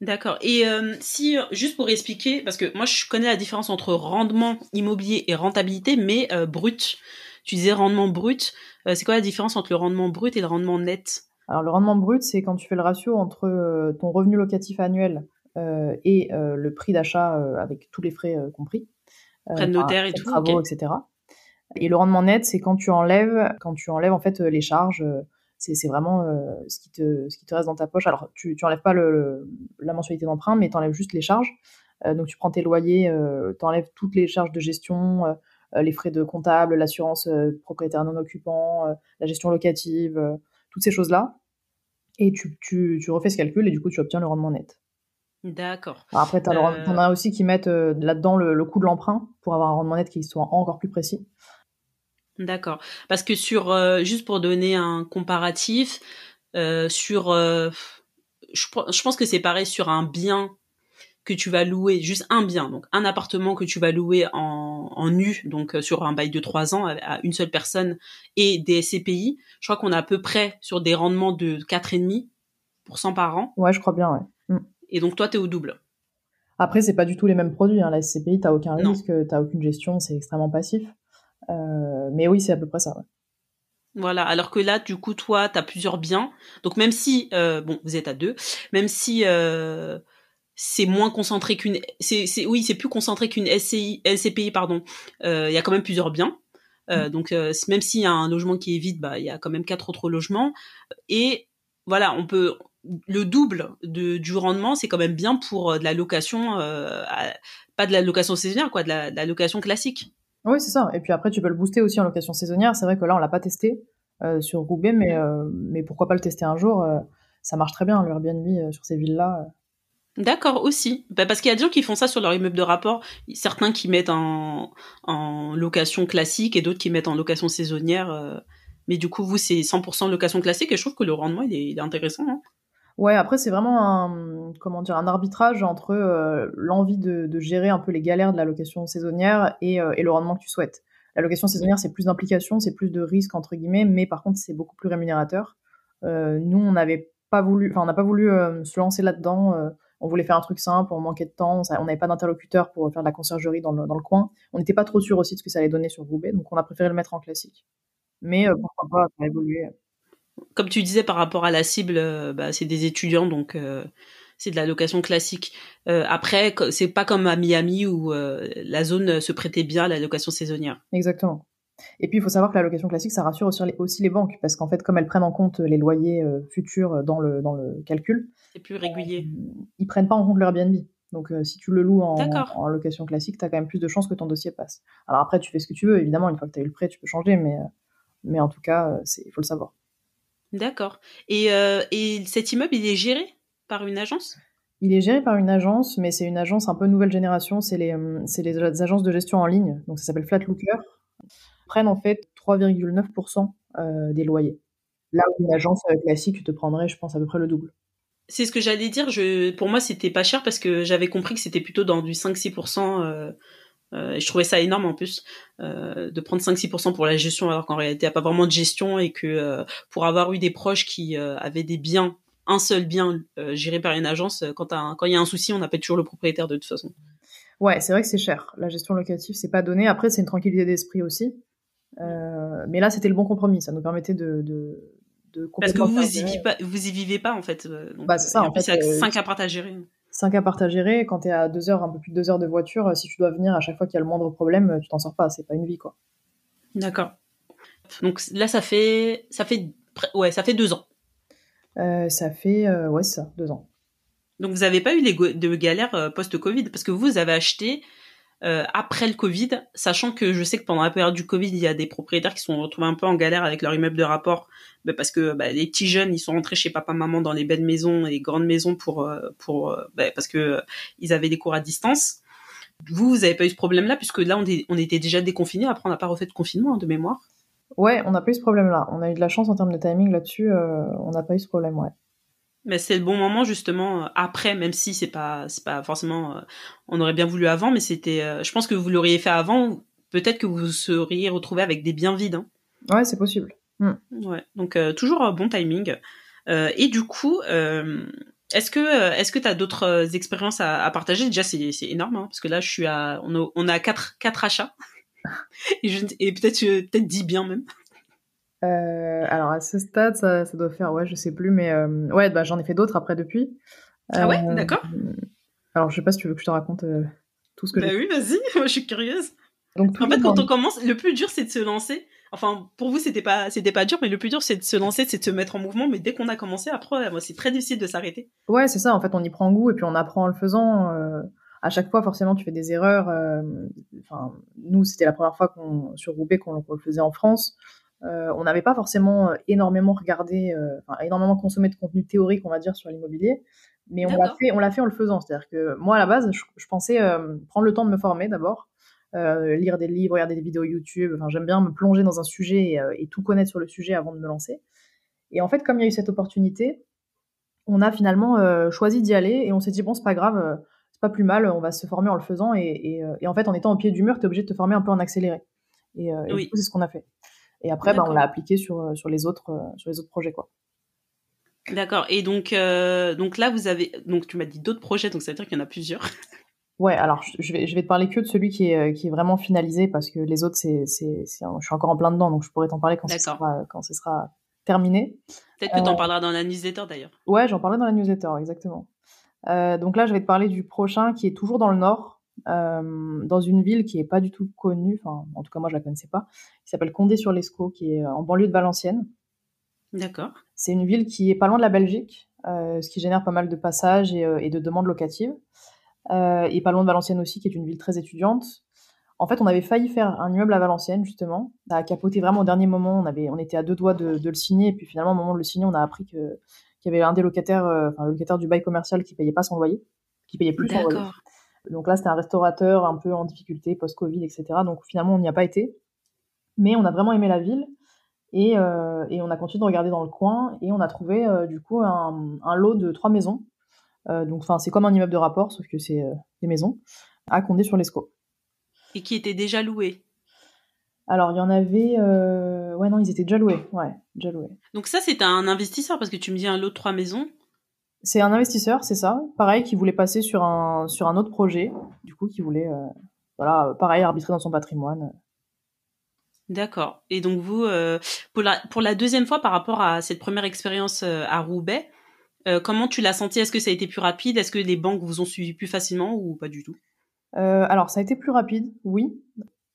D'accord. Et si, juste pour expliquer, parce que moi je connais la différence entre rendement immobilier et rentabilité, mais brut. Tu disais rendement brut. Euh, c'est quoi la différence entre le rendement brut et le rendement net? Alors le rendement brut, c'est quand tu fais le ratio entre euh, ton revenu locatif annuel euh, et le prix d'achat avec tous les frais compris. Frais de notaire et tout. Travaux, etc. Et le rendement net, c'est quand tu enlèves, quand tu enlèves en fait les charges. c'est vraiment ce qui te ce qui te reste dans ta poche. Alors tu tu enlèves pas le, la mensualité d'emprunt, mais tu enlèves juste les charges. donc tu prends tes loyers, tu enlèves toutes les charges de gestion, euh, les frais de comptable, l'assurance euh, propriétaire non occupant, euh, la gestion locative, toutes ces choses-là. Et tu, tu, tu refais ce calcul et du coup, tu obtiens le rendement net. D'accord. Après, tu en as aussi qui mettent là-dedans le, coût de l'emprunt pour avoir un rendement net qui soit encore plus précis. D'accord. Parce que sur, juste pour donner un comparatif, sur, je, je, pense que c'est pareil sur un bien que tu vas louer, juste un bien, donc un appartement que tu vas louer en, en nu, donc euh, sur un bail de trois ans à, une seule personne et des SCPI, je crois qu'on est à peu près sur des rendements de 4,5% par an. Ouais, je crois bien, ouais. Mm. Et donc toi, tu es au double. Après, c'est pas du tout les mêmes produits. Hein. La SCPI, t'as aucun risque, t'as aucune gestion, c'est extrêmement passif. Euh, mais oui, c'est à peu près ça. Ouais. Voilà, alors que là, du coup, toi, tu as plusieurs biens. Donc même si, euh, bon, vous êtes à deux, même si euh, c'est moins concentré qu'une c'est c'est oui c'est plus concentré qu'une SCI SCPI pardon. Euh, il y a quand même plusieurs biens. Euh, mm. donc euh, même s'il y a un logement qui est vide bah il y a quand même quatre autres logements. Et voilà on peut le double de, du rendement c'est quand même bien pour de la location pas de la location saisonnière quoi de la, location classique. Oui c'est ça. Et puis après tu peux le booster aussi en location saisonnière. C'est vrai que là on l'a pas testé sur Roubaix mais mais pourquoi pas le tester un jour ça marche très bien le Airbnb sur ces villes-là. D'accord, aussi. Bah, parce qu'il y a des gens qui font ça sur leur immeuble de rapport. Certains qui mettent en, en location classique et d'autres qui mettent en location saisonnière. Mais du coup, vous, c'est 100% location classique et je trouve que le rendement, il est, il est intéressant. Hein. Ouais, après c'est vraiment un comment dire un arbitrage entre euh, l'envie de, de, gérer un peu les galères de la location saisonnière et, euh, et le rendement que tu souhaites. La location saisonnière c'est plus d'implication, c'est plus de risques entre guillemets, mais par contre c'est beaucoup plus rémunérateur. Euh, nous on n'avait pas voulu, enfin on n'a pas voulu euh, se lancer là-dedans. On voulait faire un truc simple, on manquait de temps, on n'avait pas d'interlocuteur pour faire de la conciergerie dans le, dans le coin. On n'était pas trop sûr aussi de ce que ça allait donner sur Roubaix, donc on a préféré le mettre en classique. Mais pourquoi pas, ça a évolué comme tu disais par rapport à la cible, euh, bah, c'est des étudiants, donc euh, c'est de la location classique. Euh, après, c'est pas comme à Miami où la zone se prêtait bien à la location saisonnière. Exactement. Et puis il faut savoir que la location classique, ça rassure aussi les, aussi les banques, parce qu'en fait, comme elles prennent en compte les loyers futurs dans le, dans le calcul, c'est plus régulier. ils prennent pas en compte le Airbnb. Donc si tu le loues en, en location classique, tu as quand même plus de chances que ton dossier passe. Alors après, tu fais ce que tu veux, évidemment, une fois que tu as eu le prêt, tu peux changer, mais, mais en tout cas, il faut le savoir. D'accord. Et, euh, et cet immeuble, il est géré par une agence? Il est géré par une agence, mais c'est une agence un peu nouvelle génération. C'est les, euh, les, agences de gestion en ligne. Donc ça s'appelle Flatlooker. Prennent en fait 3,9% euh, des loyers. Là où une agence classique te prendrait, je pense, à peu près le double. C'est ce que j'allais dire. Pour moi, c'était pas cher parce que j'avais compris que c'était plutôt dans du 5-6%. Euh, euh, je trouvais ça énorme en plus euh, de prendre 5-6% pour la gestion alors qu'en réalité il n'y a pas vraiment de gestion et que euh, pour avoir eu des proches qui avaient des biens, un seul bien géré par une agence, quand il y a un souci on appelle toujours le propriétaire de toute façon. Ouais, c'est vrai que c'est cher. La gestion locative, c'est pas donné. Après, c'est une tranquillité d'esprit aussi. mais là, c'était le bon compromis. Ça nous permettait de, de, Parce que vous, y, vivez pas, vous y vivez pas, en fait. bah, c'est ça. En, fait, c'est 5 apparts à gérer. 5 apparts à gérer, quand tu es à 2 heures, un peu plus de 2 heures de voiture, euh, si tu dois venir à chaque fois qu'il y a le moindre problème, tu t'en sors pas, c'est pas une vie quoi. D'accord. Donc là ça fait ça fait ouais, ça fait 2 ans. Euh, ça fait euh, ouais, c'est ça, 2 ans. Donc vous n'avez pas eu les de galères post-Covid? Parce que vous avez acheté euh, après le Covid, sachant que je sais que pendant la période du Covid, il y a des propriétaires qui sont retrouvés un peu en galère avec leur immeuble de rapport, bah, parce que bah, les petits jeunes, ils sont rentrés chez papa maman dans les belles maisons et grandes maisons pour euh, pour euh, bah, parce que ils avaient des cours à distance. Vous, vous avez pas eu ce problème-là puisque là, on, était déjà déconfinés. Après, on n'a pas refait de confinement hein, de mémoire. Ouais, on n'a pas eu ce problème-là. On a eu de la chance en termes de timing là-dessus. on n'a pas eu ce problème, ouais. Mais c'est le bon moment justement euh, après, même si c'est pas c'est pas forcément, euh, on aurait bien voulu avant, mais c'était, euh, je pense que vous l'auriez fait avant, peut-être que vous seriez retrouvé avec des biens vides. Hein. Ouais, c'est possible. Hmm. Ouais, donc toujours un bon timing. et du coup, est-ce que est-ce que t'as d'autres expériences à, partager? Déjà, c'est c'est énorme hein, parce que là, je suis à on a, on a quatre quatre achats [laughs] et, et peut-être peut-être dix biens même. Euh, alors à ce stade, ça, ça, doit faire, ouais, je sais plus, mais euh, ouais, bah, j'en ai fait d'autres après depuis. Ah ouais, euh, d'accord. Alors je sais pas si tu veux que je te raconte tout ce que. Bah oui, vas-y, [laughs] moi je suis curieuse. Donc, en fait, quand on commence, le plus dur c'est de se lancer. Enfin, pour vous c'était pas c'était pas dur, mais le plus dur c'est de se lancer, c'est de se metêtre en mouvement. Mais dès qu'on a commencé, après, moi c'est très difficile de s'arrêter. Ouais, c'est ça. En fait, on y prend goût et puis on apprend en le faisant. à chaque fois, forcément, tu fais des erreurs. Enfin, nous, c'était la première fois qu'on sur Roubaix qu'on le faisait en France. Euh, on n'avait pas forcément euh, énormément regardé, euh, enfin, énormément consommé de contenu théorique, on va dire, sur l'immobilier, mais on l'a fait, on l'a fait en le faisant. C'est-à-dire que moi, à la base, je, pensais prendre le temps de me former d'abord, lire des livres, regarder des vidéos YouTube. Enfin, j'aime bien me plonger dans un sujet et, tout connaître sur le sujet avant de me lancer. Et en fait, comme il y a eu cette opportunité, on a finalement choisi d'y aller et on s'est dit bon, c'est pas grave, c'est pas plus mal, on va se former en le faisant. Et, en fait, en étant au pied du mur, tu es obligé de te former un peu en accéléré. Et, et c'est ce qu'on a fait. Et après, bah, on l'a appliqué sur, euh, sur, les autres, euh, sur les autres projets. quoi. D'accord. Et donc, euh, donc là, vous avez. Donc, tu m'as dit d'autres projets, donc ça veut dire qu'il y en a plusieurs. [laughs] Ouais, alors je vais, je vais te parler que de celui qui est, qui est vraiment finalisé parce que les autres, c'est, c'est, je suis encore en plein dedans, donc je pourrais t'en parler quand ce sera, quand ce sera terminé. Peut-être que tu en parleras dans la newsletter d'ailleurs. Ouais, j'en parlerai dans la newsletter, exactement. donc là, je vais te parler du prochain qui est toujours dans le nord, dans une ville qui est pas du tout connue, enfin en tout cas moi je la connaissais pas, qui s'appelle Condé-sur-Lescaut, qui est en banlieue de Valenciennes. D'accord. C'est une ville qui est pas loin de la Belgique, euh, ce qui génère pas mal de passages et, euh, et de demandes locatives. Euh, et pas loin de Valenciennes aussi, qui est une ville très étudiante. En fait, on avait failli faire un immeuble à Valenciennes, justement. Ça a capoté vraiment au dernier moment. On, avait, on était à deux doigts de, de le signer. Et puis finalement, au moment de le signer, on a appris qu'il y avait un des locataires, enfin le locataire du bail commercial qui payait pas son loyer, qui payait plus son loyer. Donc là, c'était un restaurateur un peu en difficulté post-Covid, etc. Donc finalement, on n'y a pas été. Mais on a vraiment aimé la ville. Et, euh, et, on a continué de regarder dans le coin et on a trouvé euh, du coup un, un, lot de trois maisons. Euh, donc, enfin, c'est comme un immeuble de rapport, sauf que c'est des maisons à Condé sur l'Escaut. Et qui étaient déjà louées Alors, il y en avait. Ouais, non, ils étaient déjà loués. Ouais, déjà loués. Donc, ça, c'est un investisseur parce que tu me dis un lot de trois maisons. C'est un investisseur, c'est ça. Pareil, qui voulait passer sur un, sur un autre projet. Du coup, qui voulait, voilà, pareil, arbitrer dans son patrimoine. D'accord. Et donc vous, euh, pour, la, pour la deuxième fois par rapport à cette première expérience euh, à Roubaix, euh, comment tu l'as senti? Est-ce que ça a été plus rapide? Est-ce que les banques vous ont suivi plus facilement ou pas du tout? Alors ça a été plus rapide, oui.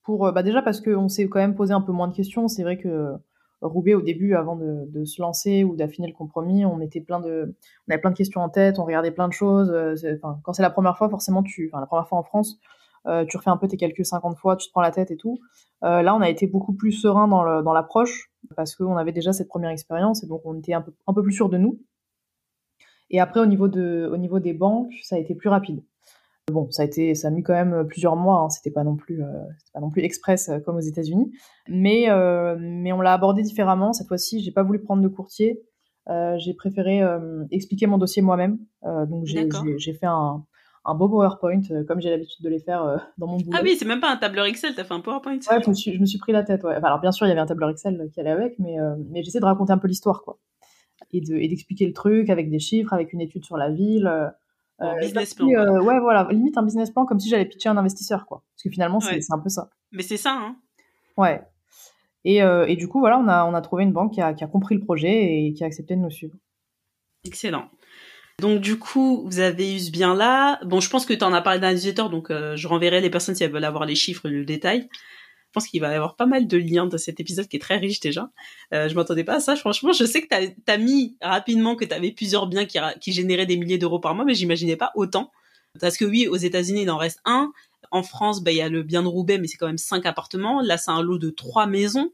Pour bah déjà parce qu'on s'est quand même posé un peu moins de questions. C'est vrai que Roubaix au début, avant de, se lancer ou d'affiner le compromis, on était plein de, on avait plein de questions en tête, on regardait plein de choses. Enfin, quand c'est la première fois, forcément, tu, enfin la première fois en France, euh, tu refais un peu tes calculs 50 fois, tu te prends la tête et tout. Euh, là, on a été beaucoup plus serein dans l'approche parce qu'on avait déjà cette première expérience et donc on était un peu, un peu plus sûr de nous. Et après, au niveau, de, au niveau des banques, ça a été plus rapide. Bon, ça a été, ça a mis quand même plusieurs mois. Hein, c'était pas non plus, euh, pas non plus express euh, comme aux États-Unis, mais euh, mais on l'a abordé différemment. Cette fois-ci, j'ai pas voulu prendre de courtier. Euh, j'ai préféré expliquer mon dossier moi-même. donc j'ai fait un, un beau PowerPoint, euh, comme j'ai l'habitude de les faire euh, dans mon boulot. Ah oui, c'est même pas un tableur Excel, t'as fait un PowerPoint. Ouais, je me, suis, je me suis pris la tête, ouais. alors bien sûr, il y avait un tableur Excel qui allait avec, mais, euh, mais j'essaie de raconter un peu l'histoire, quoi. Et d'expliquer le truc avec des chiffres, avec une étude sur la ville. Un business plan. ouais, voilà, limite un business plan comme si j'allais pitcher un investisseur, quoi. Parce que finalement, c'est un peu ça. Mais c'est ça, hein. Ouais. Et, et, du coup, voilà, on a, on a trouvé une banque qui a, qui a compris le projet et qui a accepté de nous suivre. Excellent. Donc du coup, vous avez eu ce bien là. Bon, je pense que tu en as parlé d'un newsletter, donc euh, je renverrai les personnes si elles veulent avoir les chiffres et le détail. Je pense qu'il va y avoir pas mal de liens dans cet épisode qui est très riche déjà. Euh, je m'attendais pas à ça. Franchement, je sais que tu as, mis rapidement que tu avais plusieurs biens qui, généraient des milliers d'euros par mois, mais j'imaginais pas autant. Parce que oui, aux États-Unis, il en reste un. En France, bah, il y a le bien de Roubaix, mais c'est quand même cinq appartements. Là, c'est un lot de trois maisons.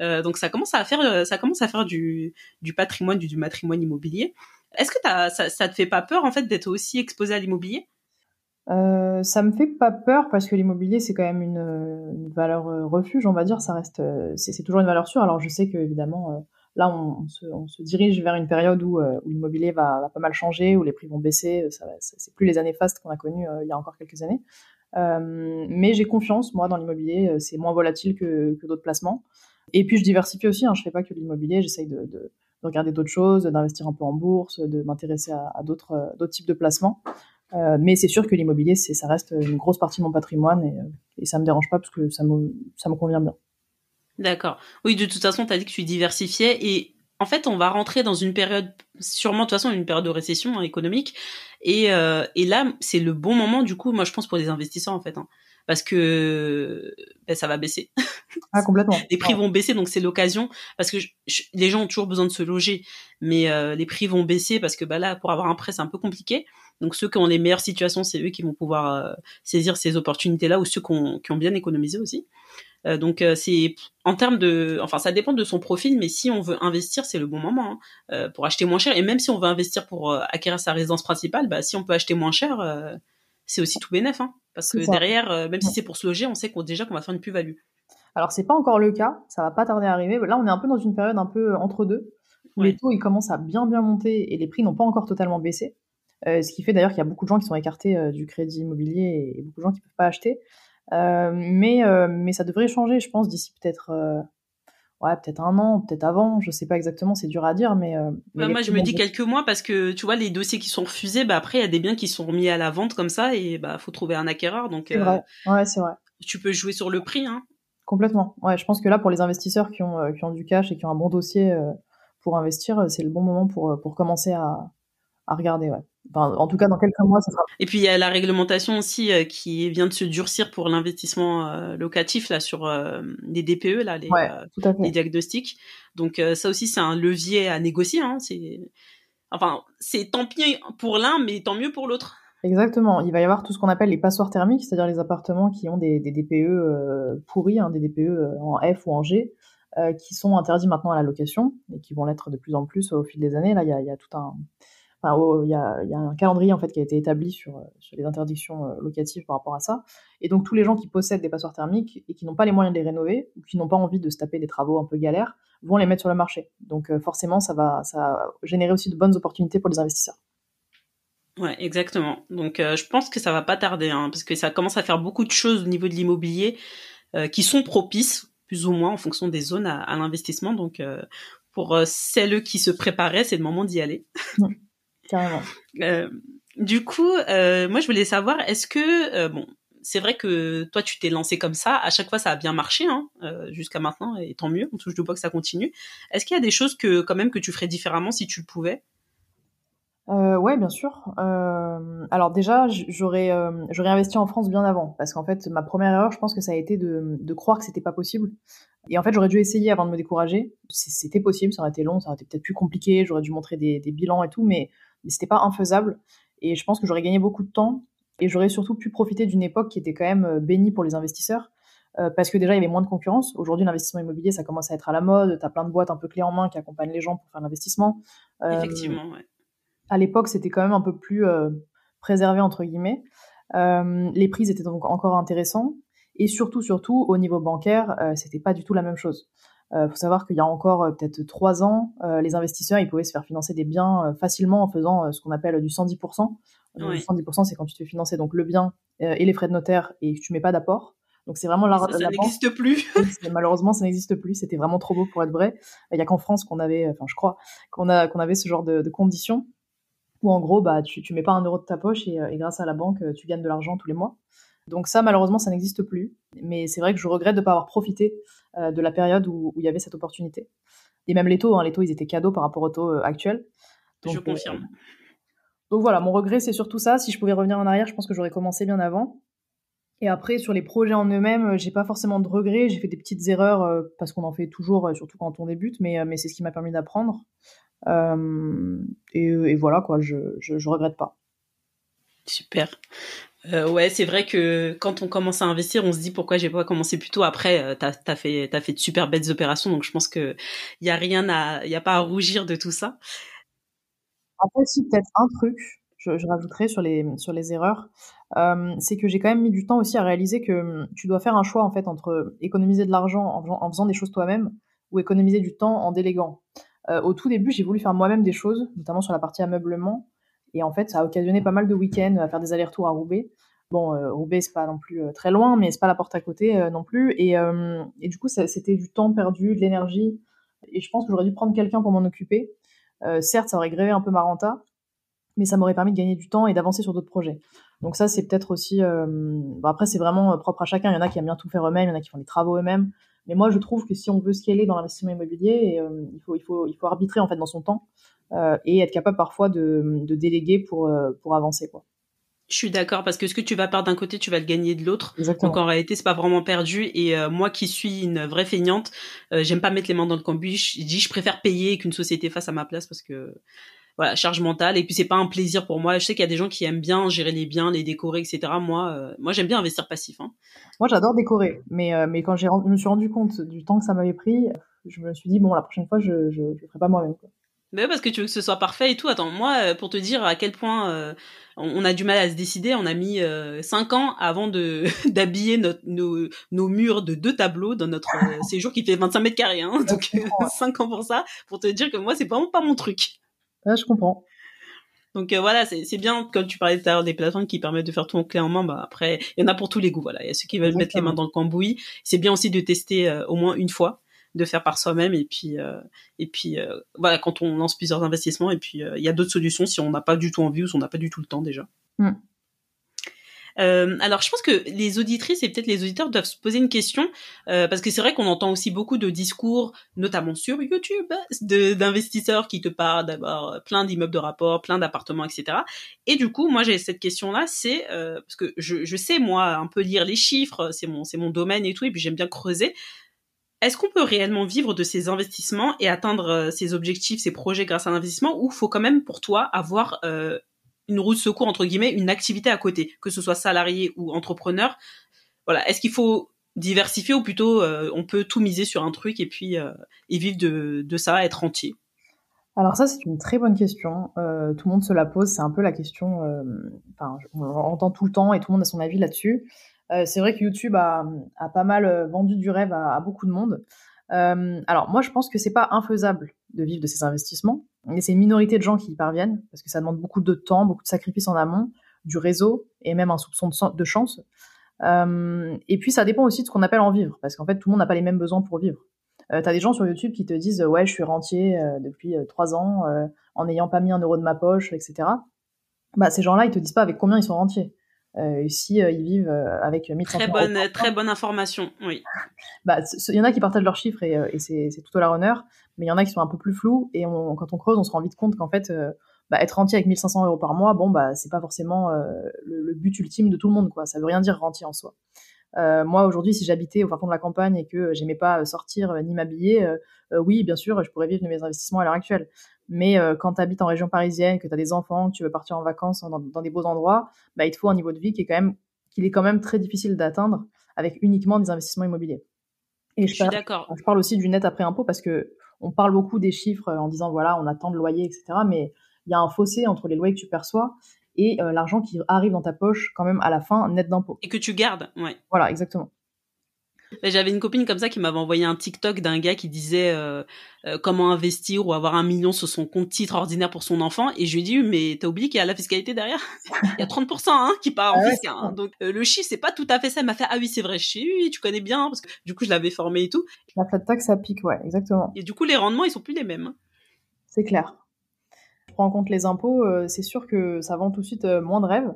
Euh, donc ça commence à faire, ça commence à faire du, patrimoine, du, du matrimoine immobilier. Est-ce que ça, ça te fait pas peur en fait d'être aussi exposé à l'immobilier? Euh, ça me fait pas peur parce que l'immobilier c'est quand même une, valeur euh, refuge, on va dire. Ça reste, euh, c'est toujours une valeur sûre. Alors je sais que évidemment euh, là on, se, dirige vers une période où, où l'immobilier va, va, pas mal changer, où les prix vont baisser. C'est plus les années fastes qu'on a connues il y a encore quelques années. mais j'ai confiance moi dans l'immobilier. C'est moins volatile que, que d'autres placements. Et puis je diversifie aussi. Hein, je fais pas que l'immobilier. J'essaye de, de de regarder d'autres choses, d'investir un peu en bourse, de m'intéresser à, à euh, d'autres types de placements. Euh, mais c'est sûr que l'immobilier, c'est ça reste une grosse partie de mon patrimoine et, euh, et ça me dérange pas parce que ça me ça me convient bien. D'accord. Oui, de toute façon, tu as dit que tu diversifiais et en fait, on va rentrer dans une période, sûrement de toute façon, une période de récession hein, économique. Et, euh, et là, c'est le bon moment, du coup, moi, je pense, pour les investisseurs, en fait. Hein parce que ben, ça va baisser. Ah, complètement. les prix vont baisser, donc c'est l'occasion parce que les gens ont toujours besoin de se loger, mais euh, les prix vont baisser parce que bah là, pour avoir un prêt, c'est un peu compliqué. Donc ceux qui ont les meilleures situations, c'est eux qui vont pouvoir euh, saisir ces opportunités-là, ou ceux qui ont, qui ont bien économisé aussi. Euh, donc c'est en termes de, enfin ça dépend de son profil, mais si on veut investir, c'est le bon moment hein, pour acheter moins cher. Et même si on veut investir pour acquérir sa résidence principale, bah si on peut acheter moins cher c'est aussi tout bénef, hein, parce que derrière, euh, même si c'est pour se loger, on sait qu'on déjà qu'on va faire une plus-value. Alors c'est pas encore le cas, ça va pas tarder à arriver. Là, on est un peu dans une période un peu euh, entre deux, où les taux ils commencent à bien bien monter et les prix n'ont pas encore totalement baissé. Euh, ce qui fait d'ailleurs qu'il y a beaucoup de gens qui sont écartés du crédit immobilier et, beaucoup de gens qui peuvent pas acheter. mais mais ça devrait changer, je pense, d'ici peut-être ouais, peut-être un an, peut-être avant, je sais pas exactement, c'est dur à dire, mais. Euh, bah, moi, je me dis quelques mois parce que tu vois, les dossiers qui sont refusés, bah après, il y a des biens qui sont remis à la vente comme ça et bah faut trouver un acquéreur. Donc. C'est vrai. Euh, ouais, c'est vrai. Tu peux jouer sur le prix, hein. Complètement. Ouais, je pense que là, pour les investisseurs qui ont, euh, qui ont du cash et qui ont un bon dossier pour investir, c'est le bon moment pour, pour commencer à, à regarder, ouais en tout cas, dans quelques mois, ça sera. Et puis il y a la réglementation aussi euh, qui vient de se durcir pour l'investissement euh, locatif là sur euh, les DPE là, les, les diagnostics. Donc ça aussi c'est un levier à négocier. Hein. C'est enfin c'est tant pis pour l'un, mais tant mieux pour l'autre. Exactement. Il va y avoir tout ce qu'on appelle les passoires thermiques, c'est-à-dire les appartements qui ont des, des DPE pourris, hein, des DPE en F ou en G. qui sont interdits maintenant à la location et qui vont l'être de plus en plus au fil des années. Là, il y a, y a tout un, Enfin, il y, a, y, a, un calendrier en fait qui a été établi sur, sur les interdictions locatives par rapport à ça. Et donc tous les gens qui possèdent des passoires thermiques et qui n'ont pas les moyens de les rénover ou qui n'ont pas envie de se taper des travaux un peu galères vont les mettre sur le marché. Donc forcément, ça va, ça va générer aussi de bonnes opportunités pour les investisseurs. Ouais, exactement. Donc euh, je pense que ça va pas tarder, hein, parce que ça commence à faire beaucoup de choses au niveau de l'immobilier euh, qui sont propices, plus ou moins en fonction des zones à, l'investissement. Donc euh, pour celles qui se préparaient, c'est le moment d'y aller. Carrément. du coup, moi je voulais savoir, est-ce que bon, c'est vrai que toi tu t'es lancé comme ça, à chaque fois ça a bien marché hein, jusqu'à maintenant, et tant mieux. On touche du bois que ça continue. Est-ce qu'il y a des choses que quand même que tu ferais différemment si tu le pouvais? Euh, ouais, bien sûr. Euh, alors déjà, j'aurais euh, j'aurais investi en France bien avant, parce qu'en fait, ma première erreur, je pense que ça a été de, de croire que c'était pas possible. Et en fait, j'aurais dû essayer avant de me décourager. C'était possible, ça aurait été long, ça aurait été peut-être plus compliqué, j'aurais dû montrer des, des, bilans et tout, mais, mais c'était pas infaisable. Et je pense que j'aurais gagné beaucoup de temps, et j'aurais surtout pu profiter d'une époque qui était quand même euh, bénie pour les investisseurs, euh, parce que déjà, il y avait moins de concurrence. Aujourd'hui, l'investissement immobilier, ça commence à être à la mode, t'as plein de boîtes un peu clés en main qui accompagnent les gens pour faire l'investissement. Effectivement, ouais à l'époque, c'était quand même un peu plus euh, préservé entre guillemets. Euh, les prix étaient donc encore intéressants et surtout, surtout au niveau bancaire, euh, c'était pas du tout la même chose. Il faut savoir qu'il y a encore peut-être trois ans, les investisseurs ils pouvaient se faire financer des biens facilement en faisant ce qu'on appelle du 110%. Le 110%, c'est quand tu te fais financer donc le bien et les frais de notaire et que tu mets pas d'apport. Donc c'est vraiment la, ça, ça n'existe plus. [laughs] malheureusement, ça n'existe plus. C'était vraiment trop beau pour être vrai. Il y a qu'en France qu'on avait, enfin je crois, qu'on a qu'on avait ce genre de, de conditions où en gros, bah, tu, tu mets pas un euro de ta poche et, euh, grâce à la banque, euh, tu gagnes de l'argent tous les mois. Donc ça, malheureusement, ça n'existe plus. Mais c'est vrai que je regrette de ne pas avoir profité euh, de la période où, il y avait cette opportunité. Et même les taux, hein, les taux, ils étaient cadeaux par rapport aux taux actuels. je confirme. donc voilà, mon regret, c'est surtout ça. Si je pouvais revenir en arrière, je pense que j'aurais commencé bien avant. Et après, sur les projets en eux-mêmes, j'ai pas forcément de regrets. J'ai fait des petites erreurs parce qu'on en fait toujours, surtout quand on débute, mais, mais c'est ce qui m'a permis d'apprendre. Euh, et, voilà, quoi, je, je, regrette pas. Super. Euh, ouais, c'est vrai que quand on commence à investir, on se dit pourquoi j'ai pas commencé plus tôt. Après, euh, t'as as fait de super belles opérations, donc je pense que y a rien à pas à rougir de tout ça. Après, si peut-être un truc, je, rajouterais sur les erreurs, c'est que j'ai quand même mis du temps aussi à réaliser que hum, tu dois faire un choix en fait entre économiser de l'argent en, en, faisant des choses toi-même ou économiser du temps en déléguant. Euh, au tout début, j'ai voulu faire moi-même des choses, notamment sur la partie ameublement. Et en fait, ça a occasionné pas mal de week-ends à faire des allers-retours à Roubaix. Bon, euh, Roubaix, c'est pas non plus euh, très loin, mais c'est pas la porte à côté non plus. Et, et, du coup, c'était du temps perdu, de l'énergie. Et je pense que j'aurais dû prendre quelqu'un pour m'en occuper. certes, ça aurait grévé un peu ma renta, mais ça m'aurait permis de gagner du temps et d'avancer sur d'autres projets. Donc ça, c'est peut-être aussi... Bon, après, c'est vraiment propre à chacun. Il y en a qui aiment bien tout faire eux-mêmes, il y en a qui font les travaux eux-mêmes. Mais moi, je trouve que si on veut scaler dans l'investissement immobilier, euh, il, faut, il, faut, il faut arbitrer en fait dans son temps euh, et être capable parfois de, de déléguer pour, euh, pour avancer. Quoi. Je suis d'accord parce que ce que tu vas perdre d'un côté, tu vas le gagner de l'autre. Donc en réalité, c'est pas vraiment perdu. Et moi qui suis une vraie feignante, j'aime pas mettre les mains dans le cambouis. Je dis, je préfère payer qu'une société fasse à ma place parce que voilà charge mentale et puis c'est pas un plaisir pour moi je sais qu'il y a des gens qui aiment bien gérer les biens les décorer etc moi euh, moi j'aime bien investir passif hein. moi j'adore décorer mais euh, mais quand j'ai je me suis rendu compte du temps que ça m'avait pris je me suis dit bon la prochaine fois je je, je ferai pas moi-même mais parce que tu veux que ce soit parfait et tout. Attends, moi, euh, pour te dire à quel point on a du mal à se décider, on a mis euh, 5 ans avant de [laughs] d'habiller nos, nos murs de deux tableaux dans notre [laughs] séjour qui fait 25 mètres carrés. Hein, donc 5 ans pour ça, pour te dire que moi, c'est vraiment pas mon truc. Ah, je comprends. Donc euh, voilà, c'est bien, comme tu parlais tout à l'heure des plateformes qui permettent de faire tout en clé en main, bah après, il y en a pour tous les goûts, voilà. Il y a ceux qui veulent mettre les mains dans le cambouis. C'est bien aussi de tester euh, au moins une fois, de faire par soi-même, et puis, euh, et puis voilà, quand on lance plusieurs investissements, et puis il y a d'autres solutions si on n'a pas du tout envie ou si on n'a pas du tout le temps déjà. Mm. Euh, alors, je pense que les auditrices et peut-être les auditeurs doivent se poser une question euh, parce que c'est vrai qu'on entend aussi beaucoup de discours, notamment sur YouTube, d'investisseurs qui te parlent d'avoir plein d'immeubles de rapport, plein d'appartements, etc. Et du coup, moi, j'ai cette question-là, c'est euh, parce que je, je, sais moi un peu lire les chiffres, c'est mon c'est mon domaine et tout, et puis j'aime bien creuser. Est-ce qu'on peut réellement vivre de ces investissements et atteindre ses objectifs, ses projets grâce à l'investissement, ou faut quand même pour toi avoir euh, une roue de secours entre guillemets, une activité à côté, que ce soit salarié ou entrepreneur? Voilà, est-ce qu'il faut diversifier ou plutôt on peut tout miser sur un truc et puis et vivre de, de ça, être entier? Alors ça, c'est une très bonne question. Euh, tout le monde se la pose. C'est un peu la question. Euh, enfin, on entend tout le temps et tout le monde a son avis là-dessus. Euh, c'est vrai que YouTube a, a, pas mal vendu du rêve à, beaucoup de monde. alors moi, je pense que c'est pas infaisable de vivre de ces investissements. Et c'est une minorité de gens qui y parviennent parce que ça demande beaucoup de temps, beaucoup de sacrifices en amont, du réseau et même un soupçon de, chance. et puis ça dépend aussi de ce qu'on appelle en vivre parce qu'en fait, tout le monde n'a pas les mêmes besoins pour vivre. Euh, t'as des gens sur YouTube qui te disent ouais, je suis rentier euh, depuis euh, trois ans en n'ayant pas mis un euro de ma poche, etc. Bah ces gens-là, ils te disent pas avec combien ils sont rentiers. Euh, si ils vivent avec 1500 très bonne très bonne information oui. [laughs] Bah il y en a qui partagent leurs chiffres et, et c'est tout à leur honneur mais il y en a qui sont un peu plus flous et on, quand on creuse on se rend vite compte qu'en fait bah, être rentier avec 1500 euros par mois bon bah c'est pas forcément le, le, but ultime de tout le monde quoi. Ça veut rien dire rentier en soi. Euh, moi aujourd'hui, si j'habitais au fin fond de la campagne et que j'aimais pas sortir ni m'habiller, euh, oui, bien sûr, je pourrais vivre de mes investissements à l'heure actuelle. Mais euh, quand tu habites en région parisienne, que tu as des enfants, que tu veux partir en vacances dans, dans, des beaux endroits, bah, il te faut un niveau de vie qui est quand même, qu'il est quand même très difficile d'atteindre avec uniquement des investissements immobiliers. Et je, je suis d'accord. Je parle aussi du net après impôt parce que on parle beaucoup des chiffres en disant voilà, on attend de loyer, etc. Mais il y a un fossé entre les loyers que tu perçois et euh, l'argent qui arrive dans ta poche quand même à la fin net d'impôt. Et que tu gardes, ouais. Voilà, exactement. J'avais une copine comme ça qui m'avait envoyé un TikTok d'un gars qui disait euh, euh, comment investir ou avoir un million sur son compte titre ordinaire pour son enfant. Et je lui ai dit mais t'as oublié qu'il y a la fiscalité derrière? [laughs] Il y a 30% hein, qui part en ah hein. donc le chiffre c'est pas tout à fait ça. Elle m'a fait ah oui c'est vrai. Je sais oui tu connais bien parce que du coup je l'avais formé et tout. La flat tax ça pique ouais exactement. Et du coup les rendements ils sont plus les mêmes hein. c'est clair. Prends en compte les impôts, euh, c'est sûr que ça vend tout de suite euh, moins de rêves.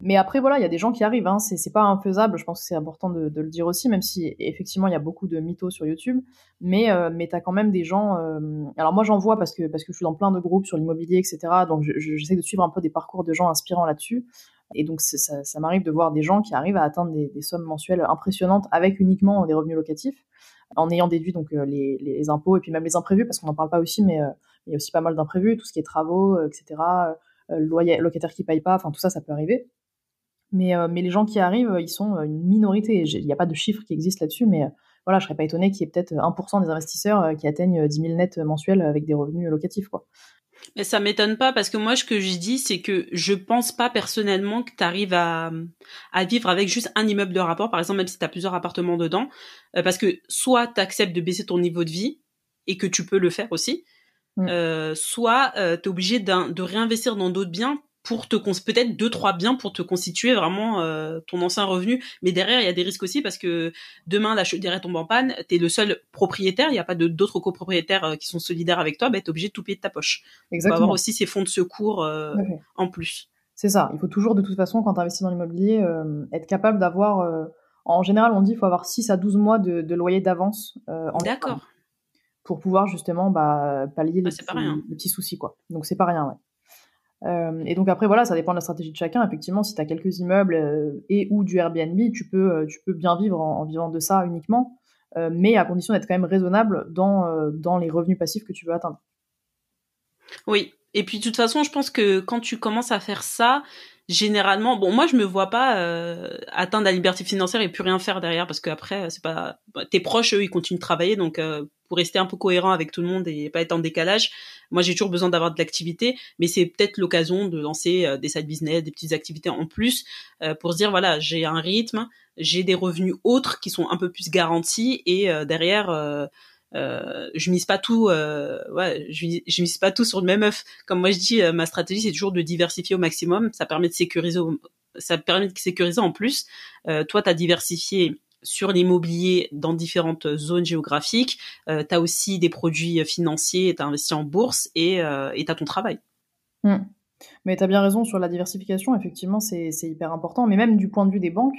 Mais après, voilà, il y a des gens qui arrivent. Hein. C'est pas infaisable. Je pense que c'est important de, le dire aussi, même si effectivement il y a beaucoup de mythos sur YouTube. Mais euh, mais t'as quand même des gens. Alors moi j'en vois parce que parce que je suis dans plein de groupes sur l'immobilier, etc. Donc j'essaie de suivre un peu des parcours de gens inspirants là-dessus. Et donc ça, ça m'arrive de voir des gens qui arrivent à atteindre des, des, sommes mensuelles impressionnantes avec uniquement des revenus locatifs, en ayant déduit donc les, les impôts et puis même les imprévus parce qu'on n'en parle pas aussi, mais il y a aussi pas mal d'imprévus, tout ce qui est travaux, euh, etc. Euh, loyer, locataire qui paye pas, enfin tout ça, ça peut arriver. Mais, euh, mais les gens qui arrivent, ils sont une minorité. Il n'y a pas de chiffres qui existent là-dessus, mais voilà, je serais pas étonné qu'il y ait peut-être 1% des investisseurs qui atteignent 10 000 nets mensuels avec des revenus locatifs, quoi. Mais ça m'étonne pas parce que moi, ce que je dis, c'est que je pense pas personnellement que tu arrives à, à vivre avec juste un immeuble de rapport, par exemple, même si tu as plusieurs appartements dedans, parce que soit tu acceptes de baisser ton niveau de vie et que tu peux le faire aussi, Mm. Euh, soit euh, tu es obligé de réinvestir dans d'autres biens pour te peut-être deux trois biens pour te constituer vraiment euh, ton ancien revenu. Mais derrière il y a des risques aussi parce que demain la chaudière tombe en panne tu es le seul propriétaire il n'y a pas d'autres copropriétaires qui sont solidaires avec toi bah, tu es obligé de tout payer de ta poche. Exactement. faut avoir aussi ces fonds de secours en plus. C'est ça. Il faut toujours de toute façon quand tu investis dans l'immobilier être capable d'avoir en général on dit il faut avoir 6 à 12 mois de, de loyer d'avance d'accord. Pour pouvoir justement bah, pallier les, petits, soucis quoi. Donc c'est pas rien, ouais. Euh, et donc après voilà, ça dépend de la stratégie de chacun. Effectivement, si tu as quelques immeubles euh, et ou du Airbnb, tu peux euh, tu peux bien vivre en, vivant de ça uniquement, mais à condition d'être quand même raisonnable dans dans les revenus passifs que tu veux atteindre. Oui. Et puis de toute façon, je pense que quand tu commences à faire ça, généralement, bon, moi je me vois pas atteindre la liberté financière et plus rien faire derrière parce qu'après c'est pas tes proches eux ils continuent de travailler donc pour rester un peu cohérent avec tout le monde et pas être en décalage. Moi, j'ai toujours besoin d'avoir de l'activité, mais c'est peut-être l'occasion de lancer euh, des side business, des petites activités en plus euh, pour se dire voilà, j'ai un rythme, j'ai des revenus autres qui sont un peu plus garantis et euh, je mise pas tout, ouais, je, mise pas tout sur le même œuf. Comme moi je dis, ma stratégie c'est toujours de diversifier au maximum. Ça permet de sécuriser, ça permet de sécuriser en plus. toi, tu as diversifié sur l'immobilier dans différentes zones géographiques. Euh, tu aussi des produits financiers, tu as investi en bourse et euh, tu as ton travail. Hmm. Mais tu as bien raison sur la diversification, effectivement, c'est hyper important. Mais même du point de vue des banques,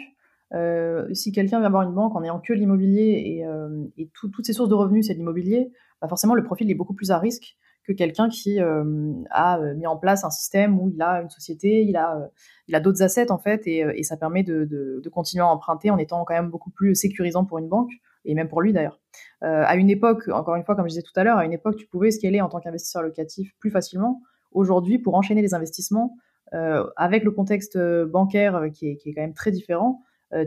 euh, si quelqu'un vient voir une banque en ayant que l'immobilier et, euh, toutes ses sources de revenus, c'est l'immobilier, bah forcément le profil est beaucoup plus à risque que quelqu'un qui euh, a mis en place un système où il a une société, il a, d'autres assets en fait, et, ça permet de, continuer à emprunter en étant quand même beaucoup plus sécurisant pour une banque et même pour lui d'ailleurs. À une époque, encore une fois, comme je disais tout à l'heure, à une époque, tu pouvais scaler en tant qu'investisseur locatif plus facilement. Aujourd'hui, pour enchaîner les investissements, avec le contexte bancaire qui est, quand même très différent,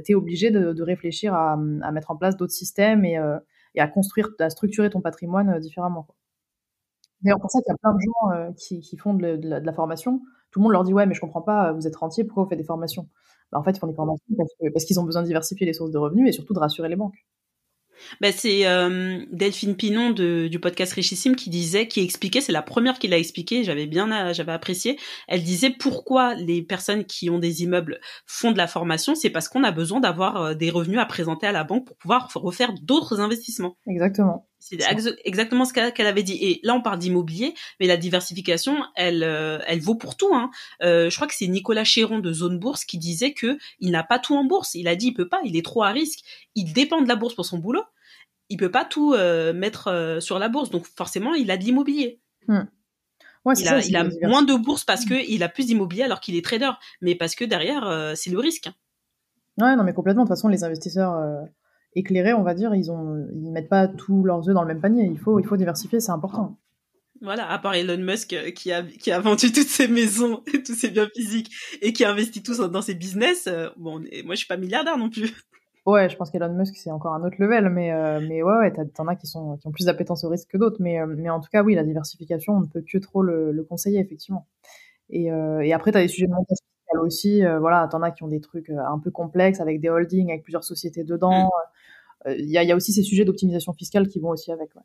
tu es obligé de, réfléchir à, mettre en place d'autres systèmes et, à construire, à structurer ton patrimoine différemment. D'ailleurs, pour ça qu'il y a plein de gens qui, font de, la, formation. Tout le monde leur dit ouais, mais je comprends pas, vous êtes rentier, pourquoi vous faites des formations? Bah, En fait, ils font des formations parce qu'ils ont besoin de diversifier les sources de revenus et surtout de rassurer les banques. Bah, c'est euh, Delphine Pinon de, du podcast Richissime qui disait, qui expliquait, c'est la première qui l'a expliqué, j'avais bien, j'avais apprécié. Elle disait pourquoi les personnes qui ont des immeubles font de la formation, c'est parce qu'on a besoin d'avoir euh, des revenus à présenter à la banque pour pouvoir refaire d'autres investissements. Exactement. C'est exactement ce qu'elle avait dit. Et là, on parle d'immobilier, mais la diversification, elle, euh, elle vaut pour tout. Hein. je crois que c'est Nicolas Chéron de Zone Bourse qui disait que il n'a pas tout en bourse. Il a dit il peut pas, il est trop à risque. Il dépend de la bourse pour son boulot il peut pas tout euh, mettre euh, sur la bourse, donc forcément il a de l'immobilier. Hmm. il, a, moins de bourse parce hmm. que il a plus d'immobilier alors qu'il est trader, mais parce que derrière euh, c'est le risque. Ouais, non mais complètement. De toute façon, les investisseurs éclairés, on va dire, ils ont, ils mettent pas tous leurs œufs dans le même panier. Il faut, il faut diversifier, c'est important. Voilà, à part Elon Musk qui a, qui a vendu toutes ses maisons [laughs] et tous ses biens physiques et qui a investi tous dans ses business, bon, moi je suis pas milliardaire non plus. [laughs] Ouais, je pense qu'Elon Musk c'est encore un autre level, mais euh, mais ouais, ouais t'en as qui sont qui ont plus d'appétence au risque que d'autres, mais euh, mais en tout cas oui, la diversification, on ne peut que trop le, conseiller effectivement. Et, euh, et après t'as des sujets de montage fiscal aussi, voilà, t'en as qui ont des trucs un peu complexes avec des holdings, avec plusieurs sociétés dedans. Mm. Il y, a, y a aussi ces sujets d'optimisation fiscale qui vont aussi avec. Ouais.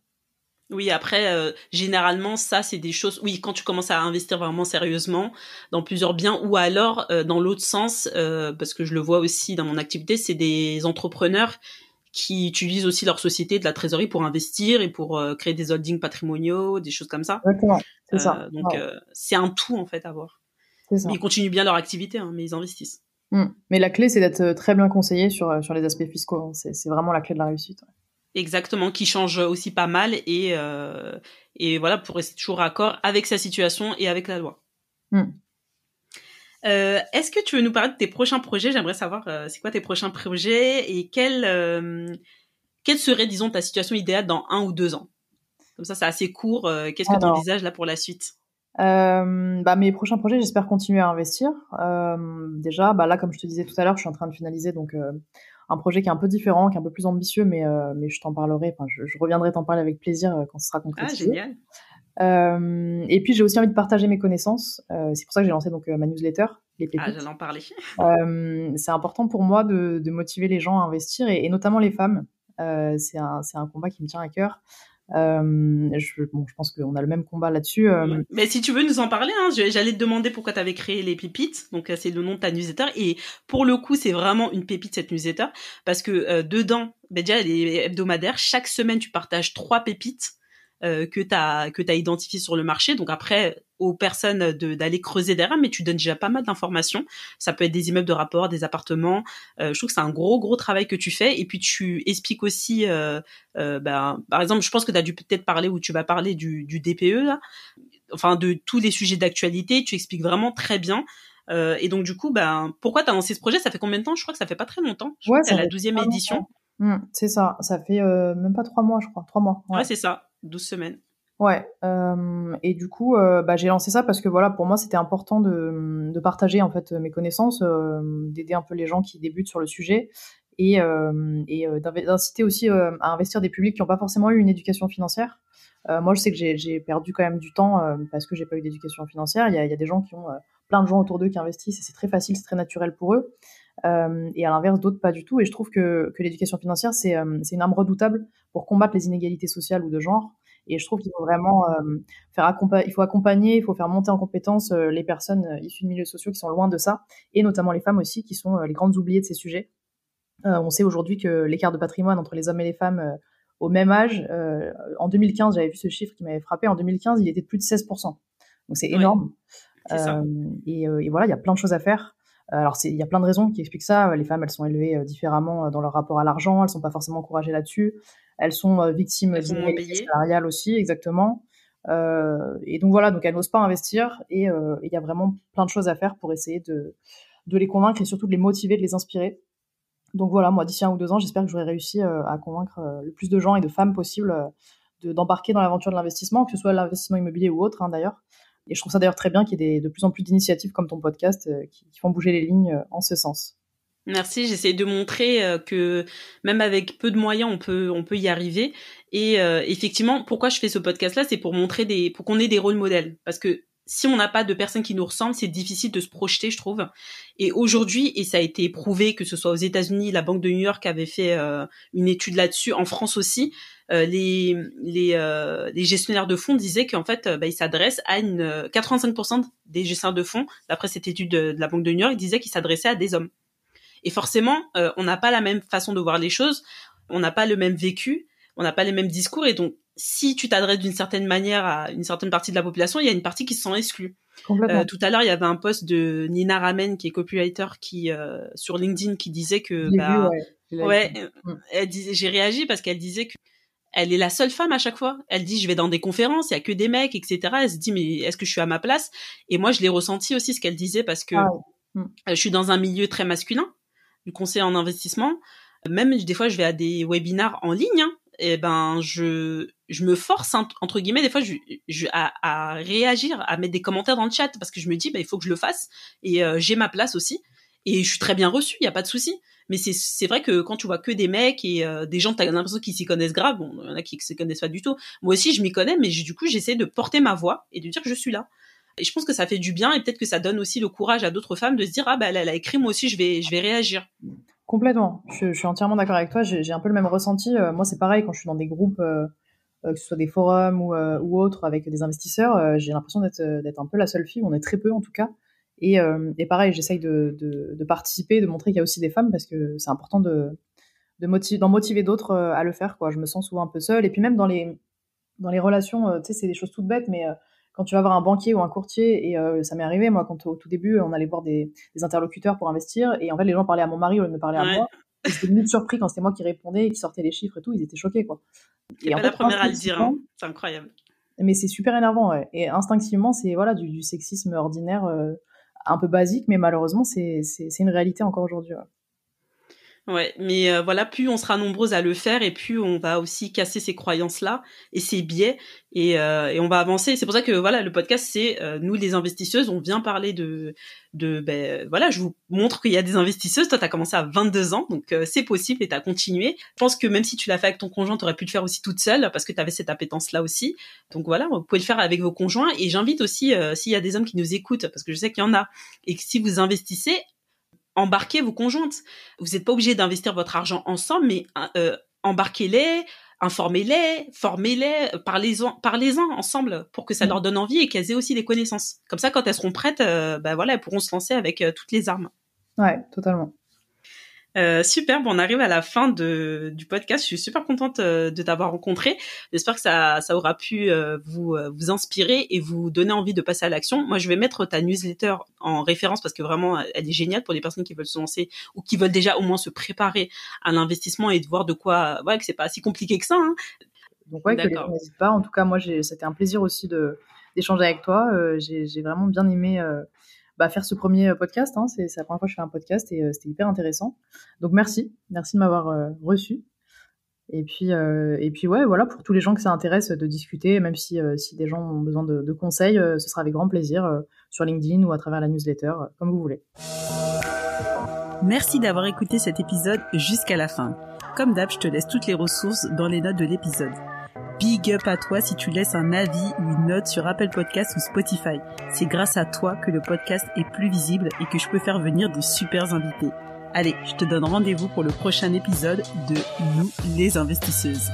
Oui, après, euh, généralement, ça, c'est des choses. Oui, quand tu commences à investir vraiment sérieusement dans plusieurs biens, ou alors euh, dans l'autre sens, euh, parce que je le vois aussi dans mon activité, c'est des entrepreneurs qui utilisent aussi leur société de la trésorerie pour investir et pour créer des holdings patrimoniaux, des choses comme ça. Exactement, c'est ça. Donc, c'est un tout en fait à voir. Ça. ils continuent bien leur activité, hein, mais ils investissent. Mmh. Mais la clé, c'est d'être très bien conseillé sur sur les aspects fiscaux. C'est vraiment la clé de la réussite. Exactement, qui change aussi pas mal et, euh, et voilà, pour rester toujours accord avec sa situation et avec la loi. Hmm. Euh, Est-ce que tu veux nous parler de tes prochains projets? J'aimerais savoir, euh, c'est quoi tes prochains projets et quelle, euh, quelle serait, disons, ta situation idéale dans un ou deux ans? Comme ça, c'est assez court. Euh, qu'est-ce que tu envisages là pour la suite? Bah, mes prochains projets, j'espère continuer à investir. déjà, bah, là, comme je te disais tout à l'heure, je suis en train de finaliser donc un projet qui est un peu différent, qui est un peu plus ambitieux, mais, euh, mais je t'en parlerai, enfin, je, reviendrai t'en parler avec plaisir euh, quand ce sera concrétisé. Ah, génial. Euh, et puis j'ai aussi envie de partager mes connaissances. c'est pour ça que j'ai lancé donc ma newsletter, les pépites. Ah, j'allais en parler. c'est important pour moi de, motiver les gens à investir et, et notamment les femmes. c'est un, un, combat qui me tient à cœur. Euh, je, bon, je pense qu'on a le même combat là-dessus. Euh. Mais si tu veux nous en parler, hein, j'allais te demander pourquoi tu avais créé les pépites. Donc c'est le nom de ta newsletter. Et pour le coup, c'est vraiment une pépite cette newsletter parce que euh, dedans, ben déjà elle est hebdomadaire. Chaque semaine, tu partages trois pépites euh, que tu as que tu identifié sur le marché. Donc après aux personnes d'aller creuser derrière, mais tu donnes déjà pas mal d'informations. Ça peut être des immeubles de rapport, des appartements. Euh, je trouve que c'est un gros gros travail que tu fais. Et puis tu expliques aussi, euh, ben, par exemple, je pense que tu as dû peut-être parler ou tu vas parler du, du DPE là, enfin de tous les sujets d'actualité. Tu expliques vraiment très bien. et donc du coup, ben pourquoi tu as lancé ce projet? Ça fait combien de temps? Je crois que ça fait pas très longtemps. Je ouais, c'est la douzième édition. Mmh, c'est ça. Ça fait même pas trois mois, je crois. Trois mois. ouais c'est ça. 12 semaines. Ouais, euh, et du coup, euh, bah, j'ai lancé ça parce que voilà, pour moi, c'était important de, de, partager en fait mes connaissances, euh, d'aider un peu les gens qui débutent sur le sujet et, et d'inciter aussi à investir des publics qui n'ont pas forcément eu une éducation financière. moi, je sais que j'ai perdu quand même du temps parce que j'ai pas eu d'éducation financière. Il y a, y a, des gens qui ont plein de gens autour d'eux qui investissent et c'est très facile, c'est très naturel pour eux. Et à l'inverse, d'autres pas du tout. Et je trouve que, que l'éducation financière, c'est une arme redoutable pour combattre les inégalités sociales ou de genre. Et je trouve qu'il faut vraiment euh, faire accompagner, il faut accompagner, il faut faire monter en compétence euh, les personnes euh, issues de milieux sociaux qui sont loin de ça, et notamment les femmes aussi, qui sont les grandes oubliées de ces sujets. on sait aujourd'hui que l'écart de patrimoine entre les hommes et les femmes au même âge, en 2015, j'avais vu ce chiffre qui m'avait frappé, en 2015, il était de plus de 16%. Donc c'est énorme. Et, et, voilà, il y a plein de choses à faire. Alors, il y a plein de raisons qui expliquent ça. Les femmes, elles sont élevées différemment dans leur rapport à l'argent, elles sont pas forcément encouragées là-dessus. Elles sont euh, victimes d'inégalités salariales aussi, exactement. Euh, et donc voilà, donc elles n'osent pas investir et euh, il y a vraiment plein de choses à faire pour essayer de, de les convaincre et surtout de les motiver, de les inspirer. Donc voilà, moi d'ici un ou deux ans, j'espère que j'aurai réussi à convaincre le plus de gens et de femmes possible d'embarquer dans l'aventure de l'investissement, que ce soit l'investissement immobilier ou autre hein, d'ailleurs. Et je trouve ça d'ailleurs très bien qu'il y ait de plus en plus d'initiatives comme ton podcast qui, qui, font bouger les lignes en ce sens. Merci, j'essaie de montrer euh, que même avec peu de moyens, on peut on peut y arriver. Et euh, effectivement, pourquoi je fais ce podcast là, c'est pour montrer des pour qu'on ait des rôles modèles parce que si on n'a pas de personnes qui nous ressemblent, c'est difficile de se projeter, je trouve. Et aujourd'hui, et ça a été prouvé que ce soit aux États-Unis, la Banque de New York avait fait euh, une étude là-dessus, en France aussi, euh, les les, euh, les gestionnaires de fonds disaient qu'en fait, bah, ils s'adressent à une 85% des gestionnaires de fonds, d'après cette étude de, de, la Banque de New York, disaient qu'ils s'adressaient à des hommes. Et forcément, on n'a pas la même façon de voir les choses, on n'a pas le même vécu, on n'a pas les mêmes discours, et donc si tu t'adresses d'une certaine manière à une certaine partie de la population, il y a une partie qui se sent exclue. Euh, tout à l'heure, il y avait un post de Nina Ramen, qui est copywriter, qui euh, sur LinkedIn, qui disait que bah, ouais, elle disait, j'ai réagi parce qu'elle disait que elle est la seule femme à chaque fois. Elle dit, je vais dans des conférences, il y a que des mecs, etc. Elle se dit, mais est-ce que je suis à ma place? Et moi, je l'ai ressenti aussi ce qu'elle disait parce que ah mm. je suis dans un milieu très masculin, du conseil en investissement. Même des fois, je vais à des webinars en ligne. Hein, et ben je je me force entre guillemets des fois je, je à, à, réagir à mettre des commentaires dans le chat parce que je me dis bah il faut que je le fasse et euh, j'ai ma place aussi et je suis très bien reçue il y a pas de souci mais c'est vrai que quand tu vois que des mecs et euh, des gens t'as l'impression qu'ils s'y connaissent grave bon il y en a qui s'y connaissent pas du tout moi aussi je m'y connais mais du coup j'essaie de porter ma voix et de dire que je suis là et je pense que ça fait du bien et peut-être que ça donne aussi le courage à d'autres femmes de se dire ah bah elle, a écrit moi aussi je vais je vais réagir Complètement. Je, suis entièrement d'accord avec toi. J'ai un peu le même ressenti. Euh, moi, c'est pareil quand je suis dans des groupes, euh, que ce soit des forums ou, ou autres, avec des investisseurs. j'ai l'impression d'être un peu la seule fille. On est très peu en tout cas. Et, et pareil, j'essaye de, de, de, participer, de montrer qu'il y a aussi des femmes parce que c'est important de d'en motiver, motiver d'autres à le faire. Quoi. Je me sens souvent un peu seule. Et puis même dans les dans les relations, tu sais, c'est des choses toutes bêtes, mais quand tu vas voir un banquier ou un courtier, et euh, ça m'est arrivé, moi, quand au tout début, on allait voir des, des, interlocuteurs pour investir, et en fait, les gens parlaient à mon mari au lieu de me parler à moi. Ils étaient surpris quand c'était moi qui répondais et qui sortais les chiffres et tout, ils étaient choqués, quoi. Et pas la première à le dire, hein. c'est incroyable. Mais c'est super énervant, ouais. Et instinctivement, c'est voilà du, du, sexisme ordinaire, euh, un peu basique, mais malheureusement, c'est une réalité encore aujourd'hui. Ouais, mais euh, voilà, plus on sera nombreuses à le faire et plus on va aussi casser ces croyances-là et ces biais et, euh, et on va avancer. C'est pour ça que voilà, le podcast, c'est euh, nous les investisseuses, on vient parler de de ben voilà, je vous montre qu'il y a des investisseuses. Toi, tu as commencé à 22 ans, donc c'est possible et tu as continué. Je pense que même si tu l'as fait avec ton conjoint, tu aurais pu le faire aussi toute seule parce que tu avais cette appétence-là aussi. Donc voilà, vous pouvez le faire avec vos conjoints et j'invite aussi s'il y a des hommes qui nous écoutent parce que je sais qu'il y en a et que si vous investissez, embarquez vos conjointes. Vous n'êtes pas obligé d'investir votre argent ensemble, mais euh, embarquez-les, informez-les, formez-les, parlez-en, parlez-en ensemble pour que ça mm. leur donne envie et qu'elles aient aussi des connaissances. Comme ça, quand elles seront prêtes, euh, bah voilà, elles pourront se lancer avec euh, toutes les armes. Ouais, totalement. Euh, super, bon, on arrive à la fin de, du podcast. Je suis super contente euh, de t'avoir rencontré. J'espère que ça, ça aura pu euh, vous, euh, vous inspirer et vous donner envie de passer à l'action. Moi, je vais mettre ta newsletter en référence parce que vraiment, elle est géniale pour les personnes qui veulent se lancer ou qui veulent déjà au moins se préparer à l'investissement et de voir de quoi, ouais, que c'est pas si compliqué que ça. Hein. Donc ouais, n'hésite pas. En tout cas, moi, c'était un plaisir aussi de d'échanger avec toi. J'ai vraiment bien aimé bah, faire ce premier euh, podcast. Hein. C'est la première fois que je fais un podcast et euh, c'était hyper intéressant. Donc merci, merci de m'avoir euh, reçu. Et puis, et puis ouais, voilà, pour tous les gens que ça intéresse de discuter, même si, si des gens ont besoin de, conseils, ce sera avec grand plaisir sur LinkedIn ou à travers la newsletter, comme vous voulez. Merci d'avoir écouté cet épisode jusqu'à la fin. Comme d'hab, je te laisse toutes les ressources dans les notes de l'épisode. Big up à toi si tu laisses un avis ou une note sur Apple Podcast ou Spotify. C'est grâce à toi que le podcast est plus visible et que je peux faire venir de super invités. Allez, je te donne rendez-vous pour le prochain épisode de Nous les investisseuses.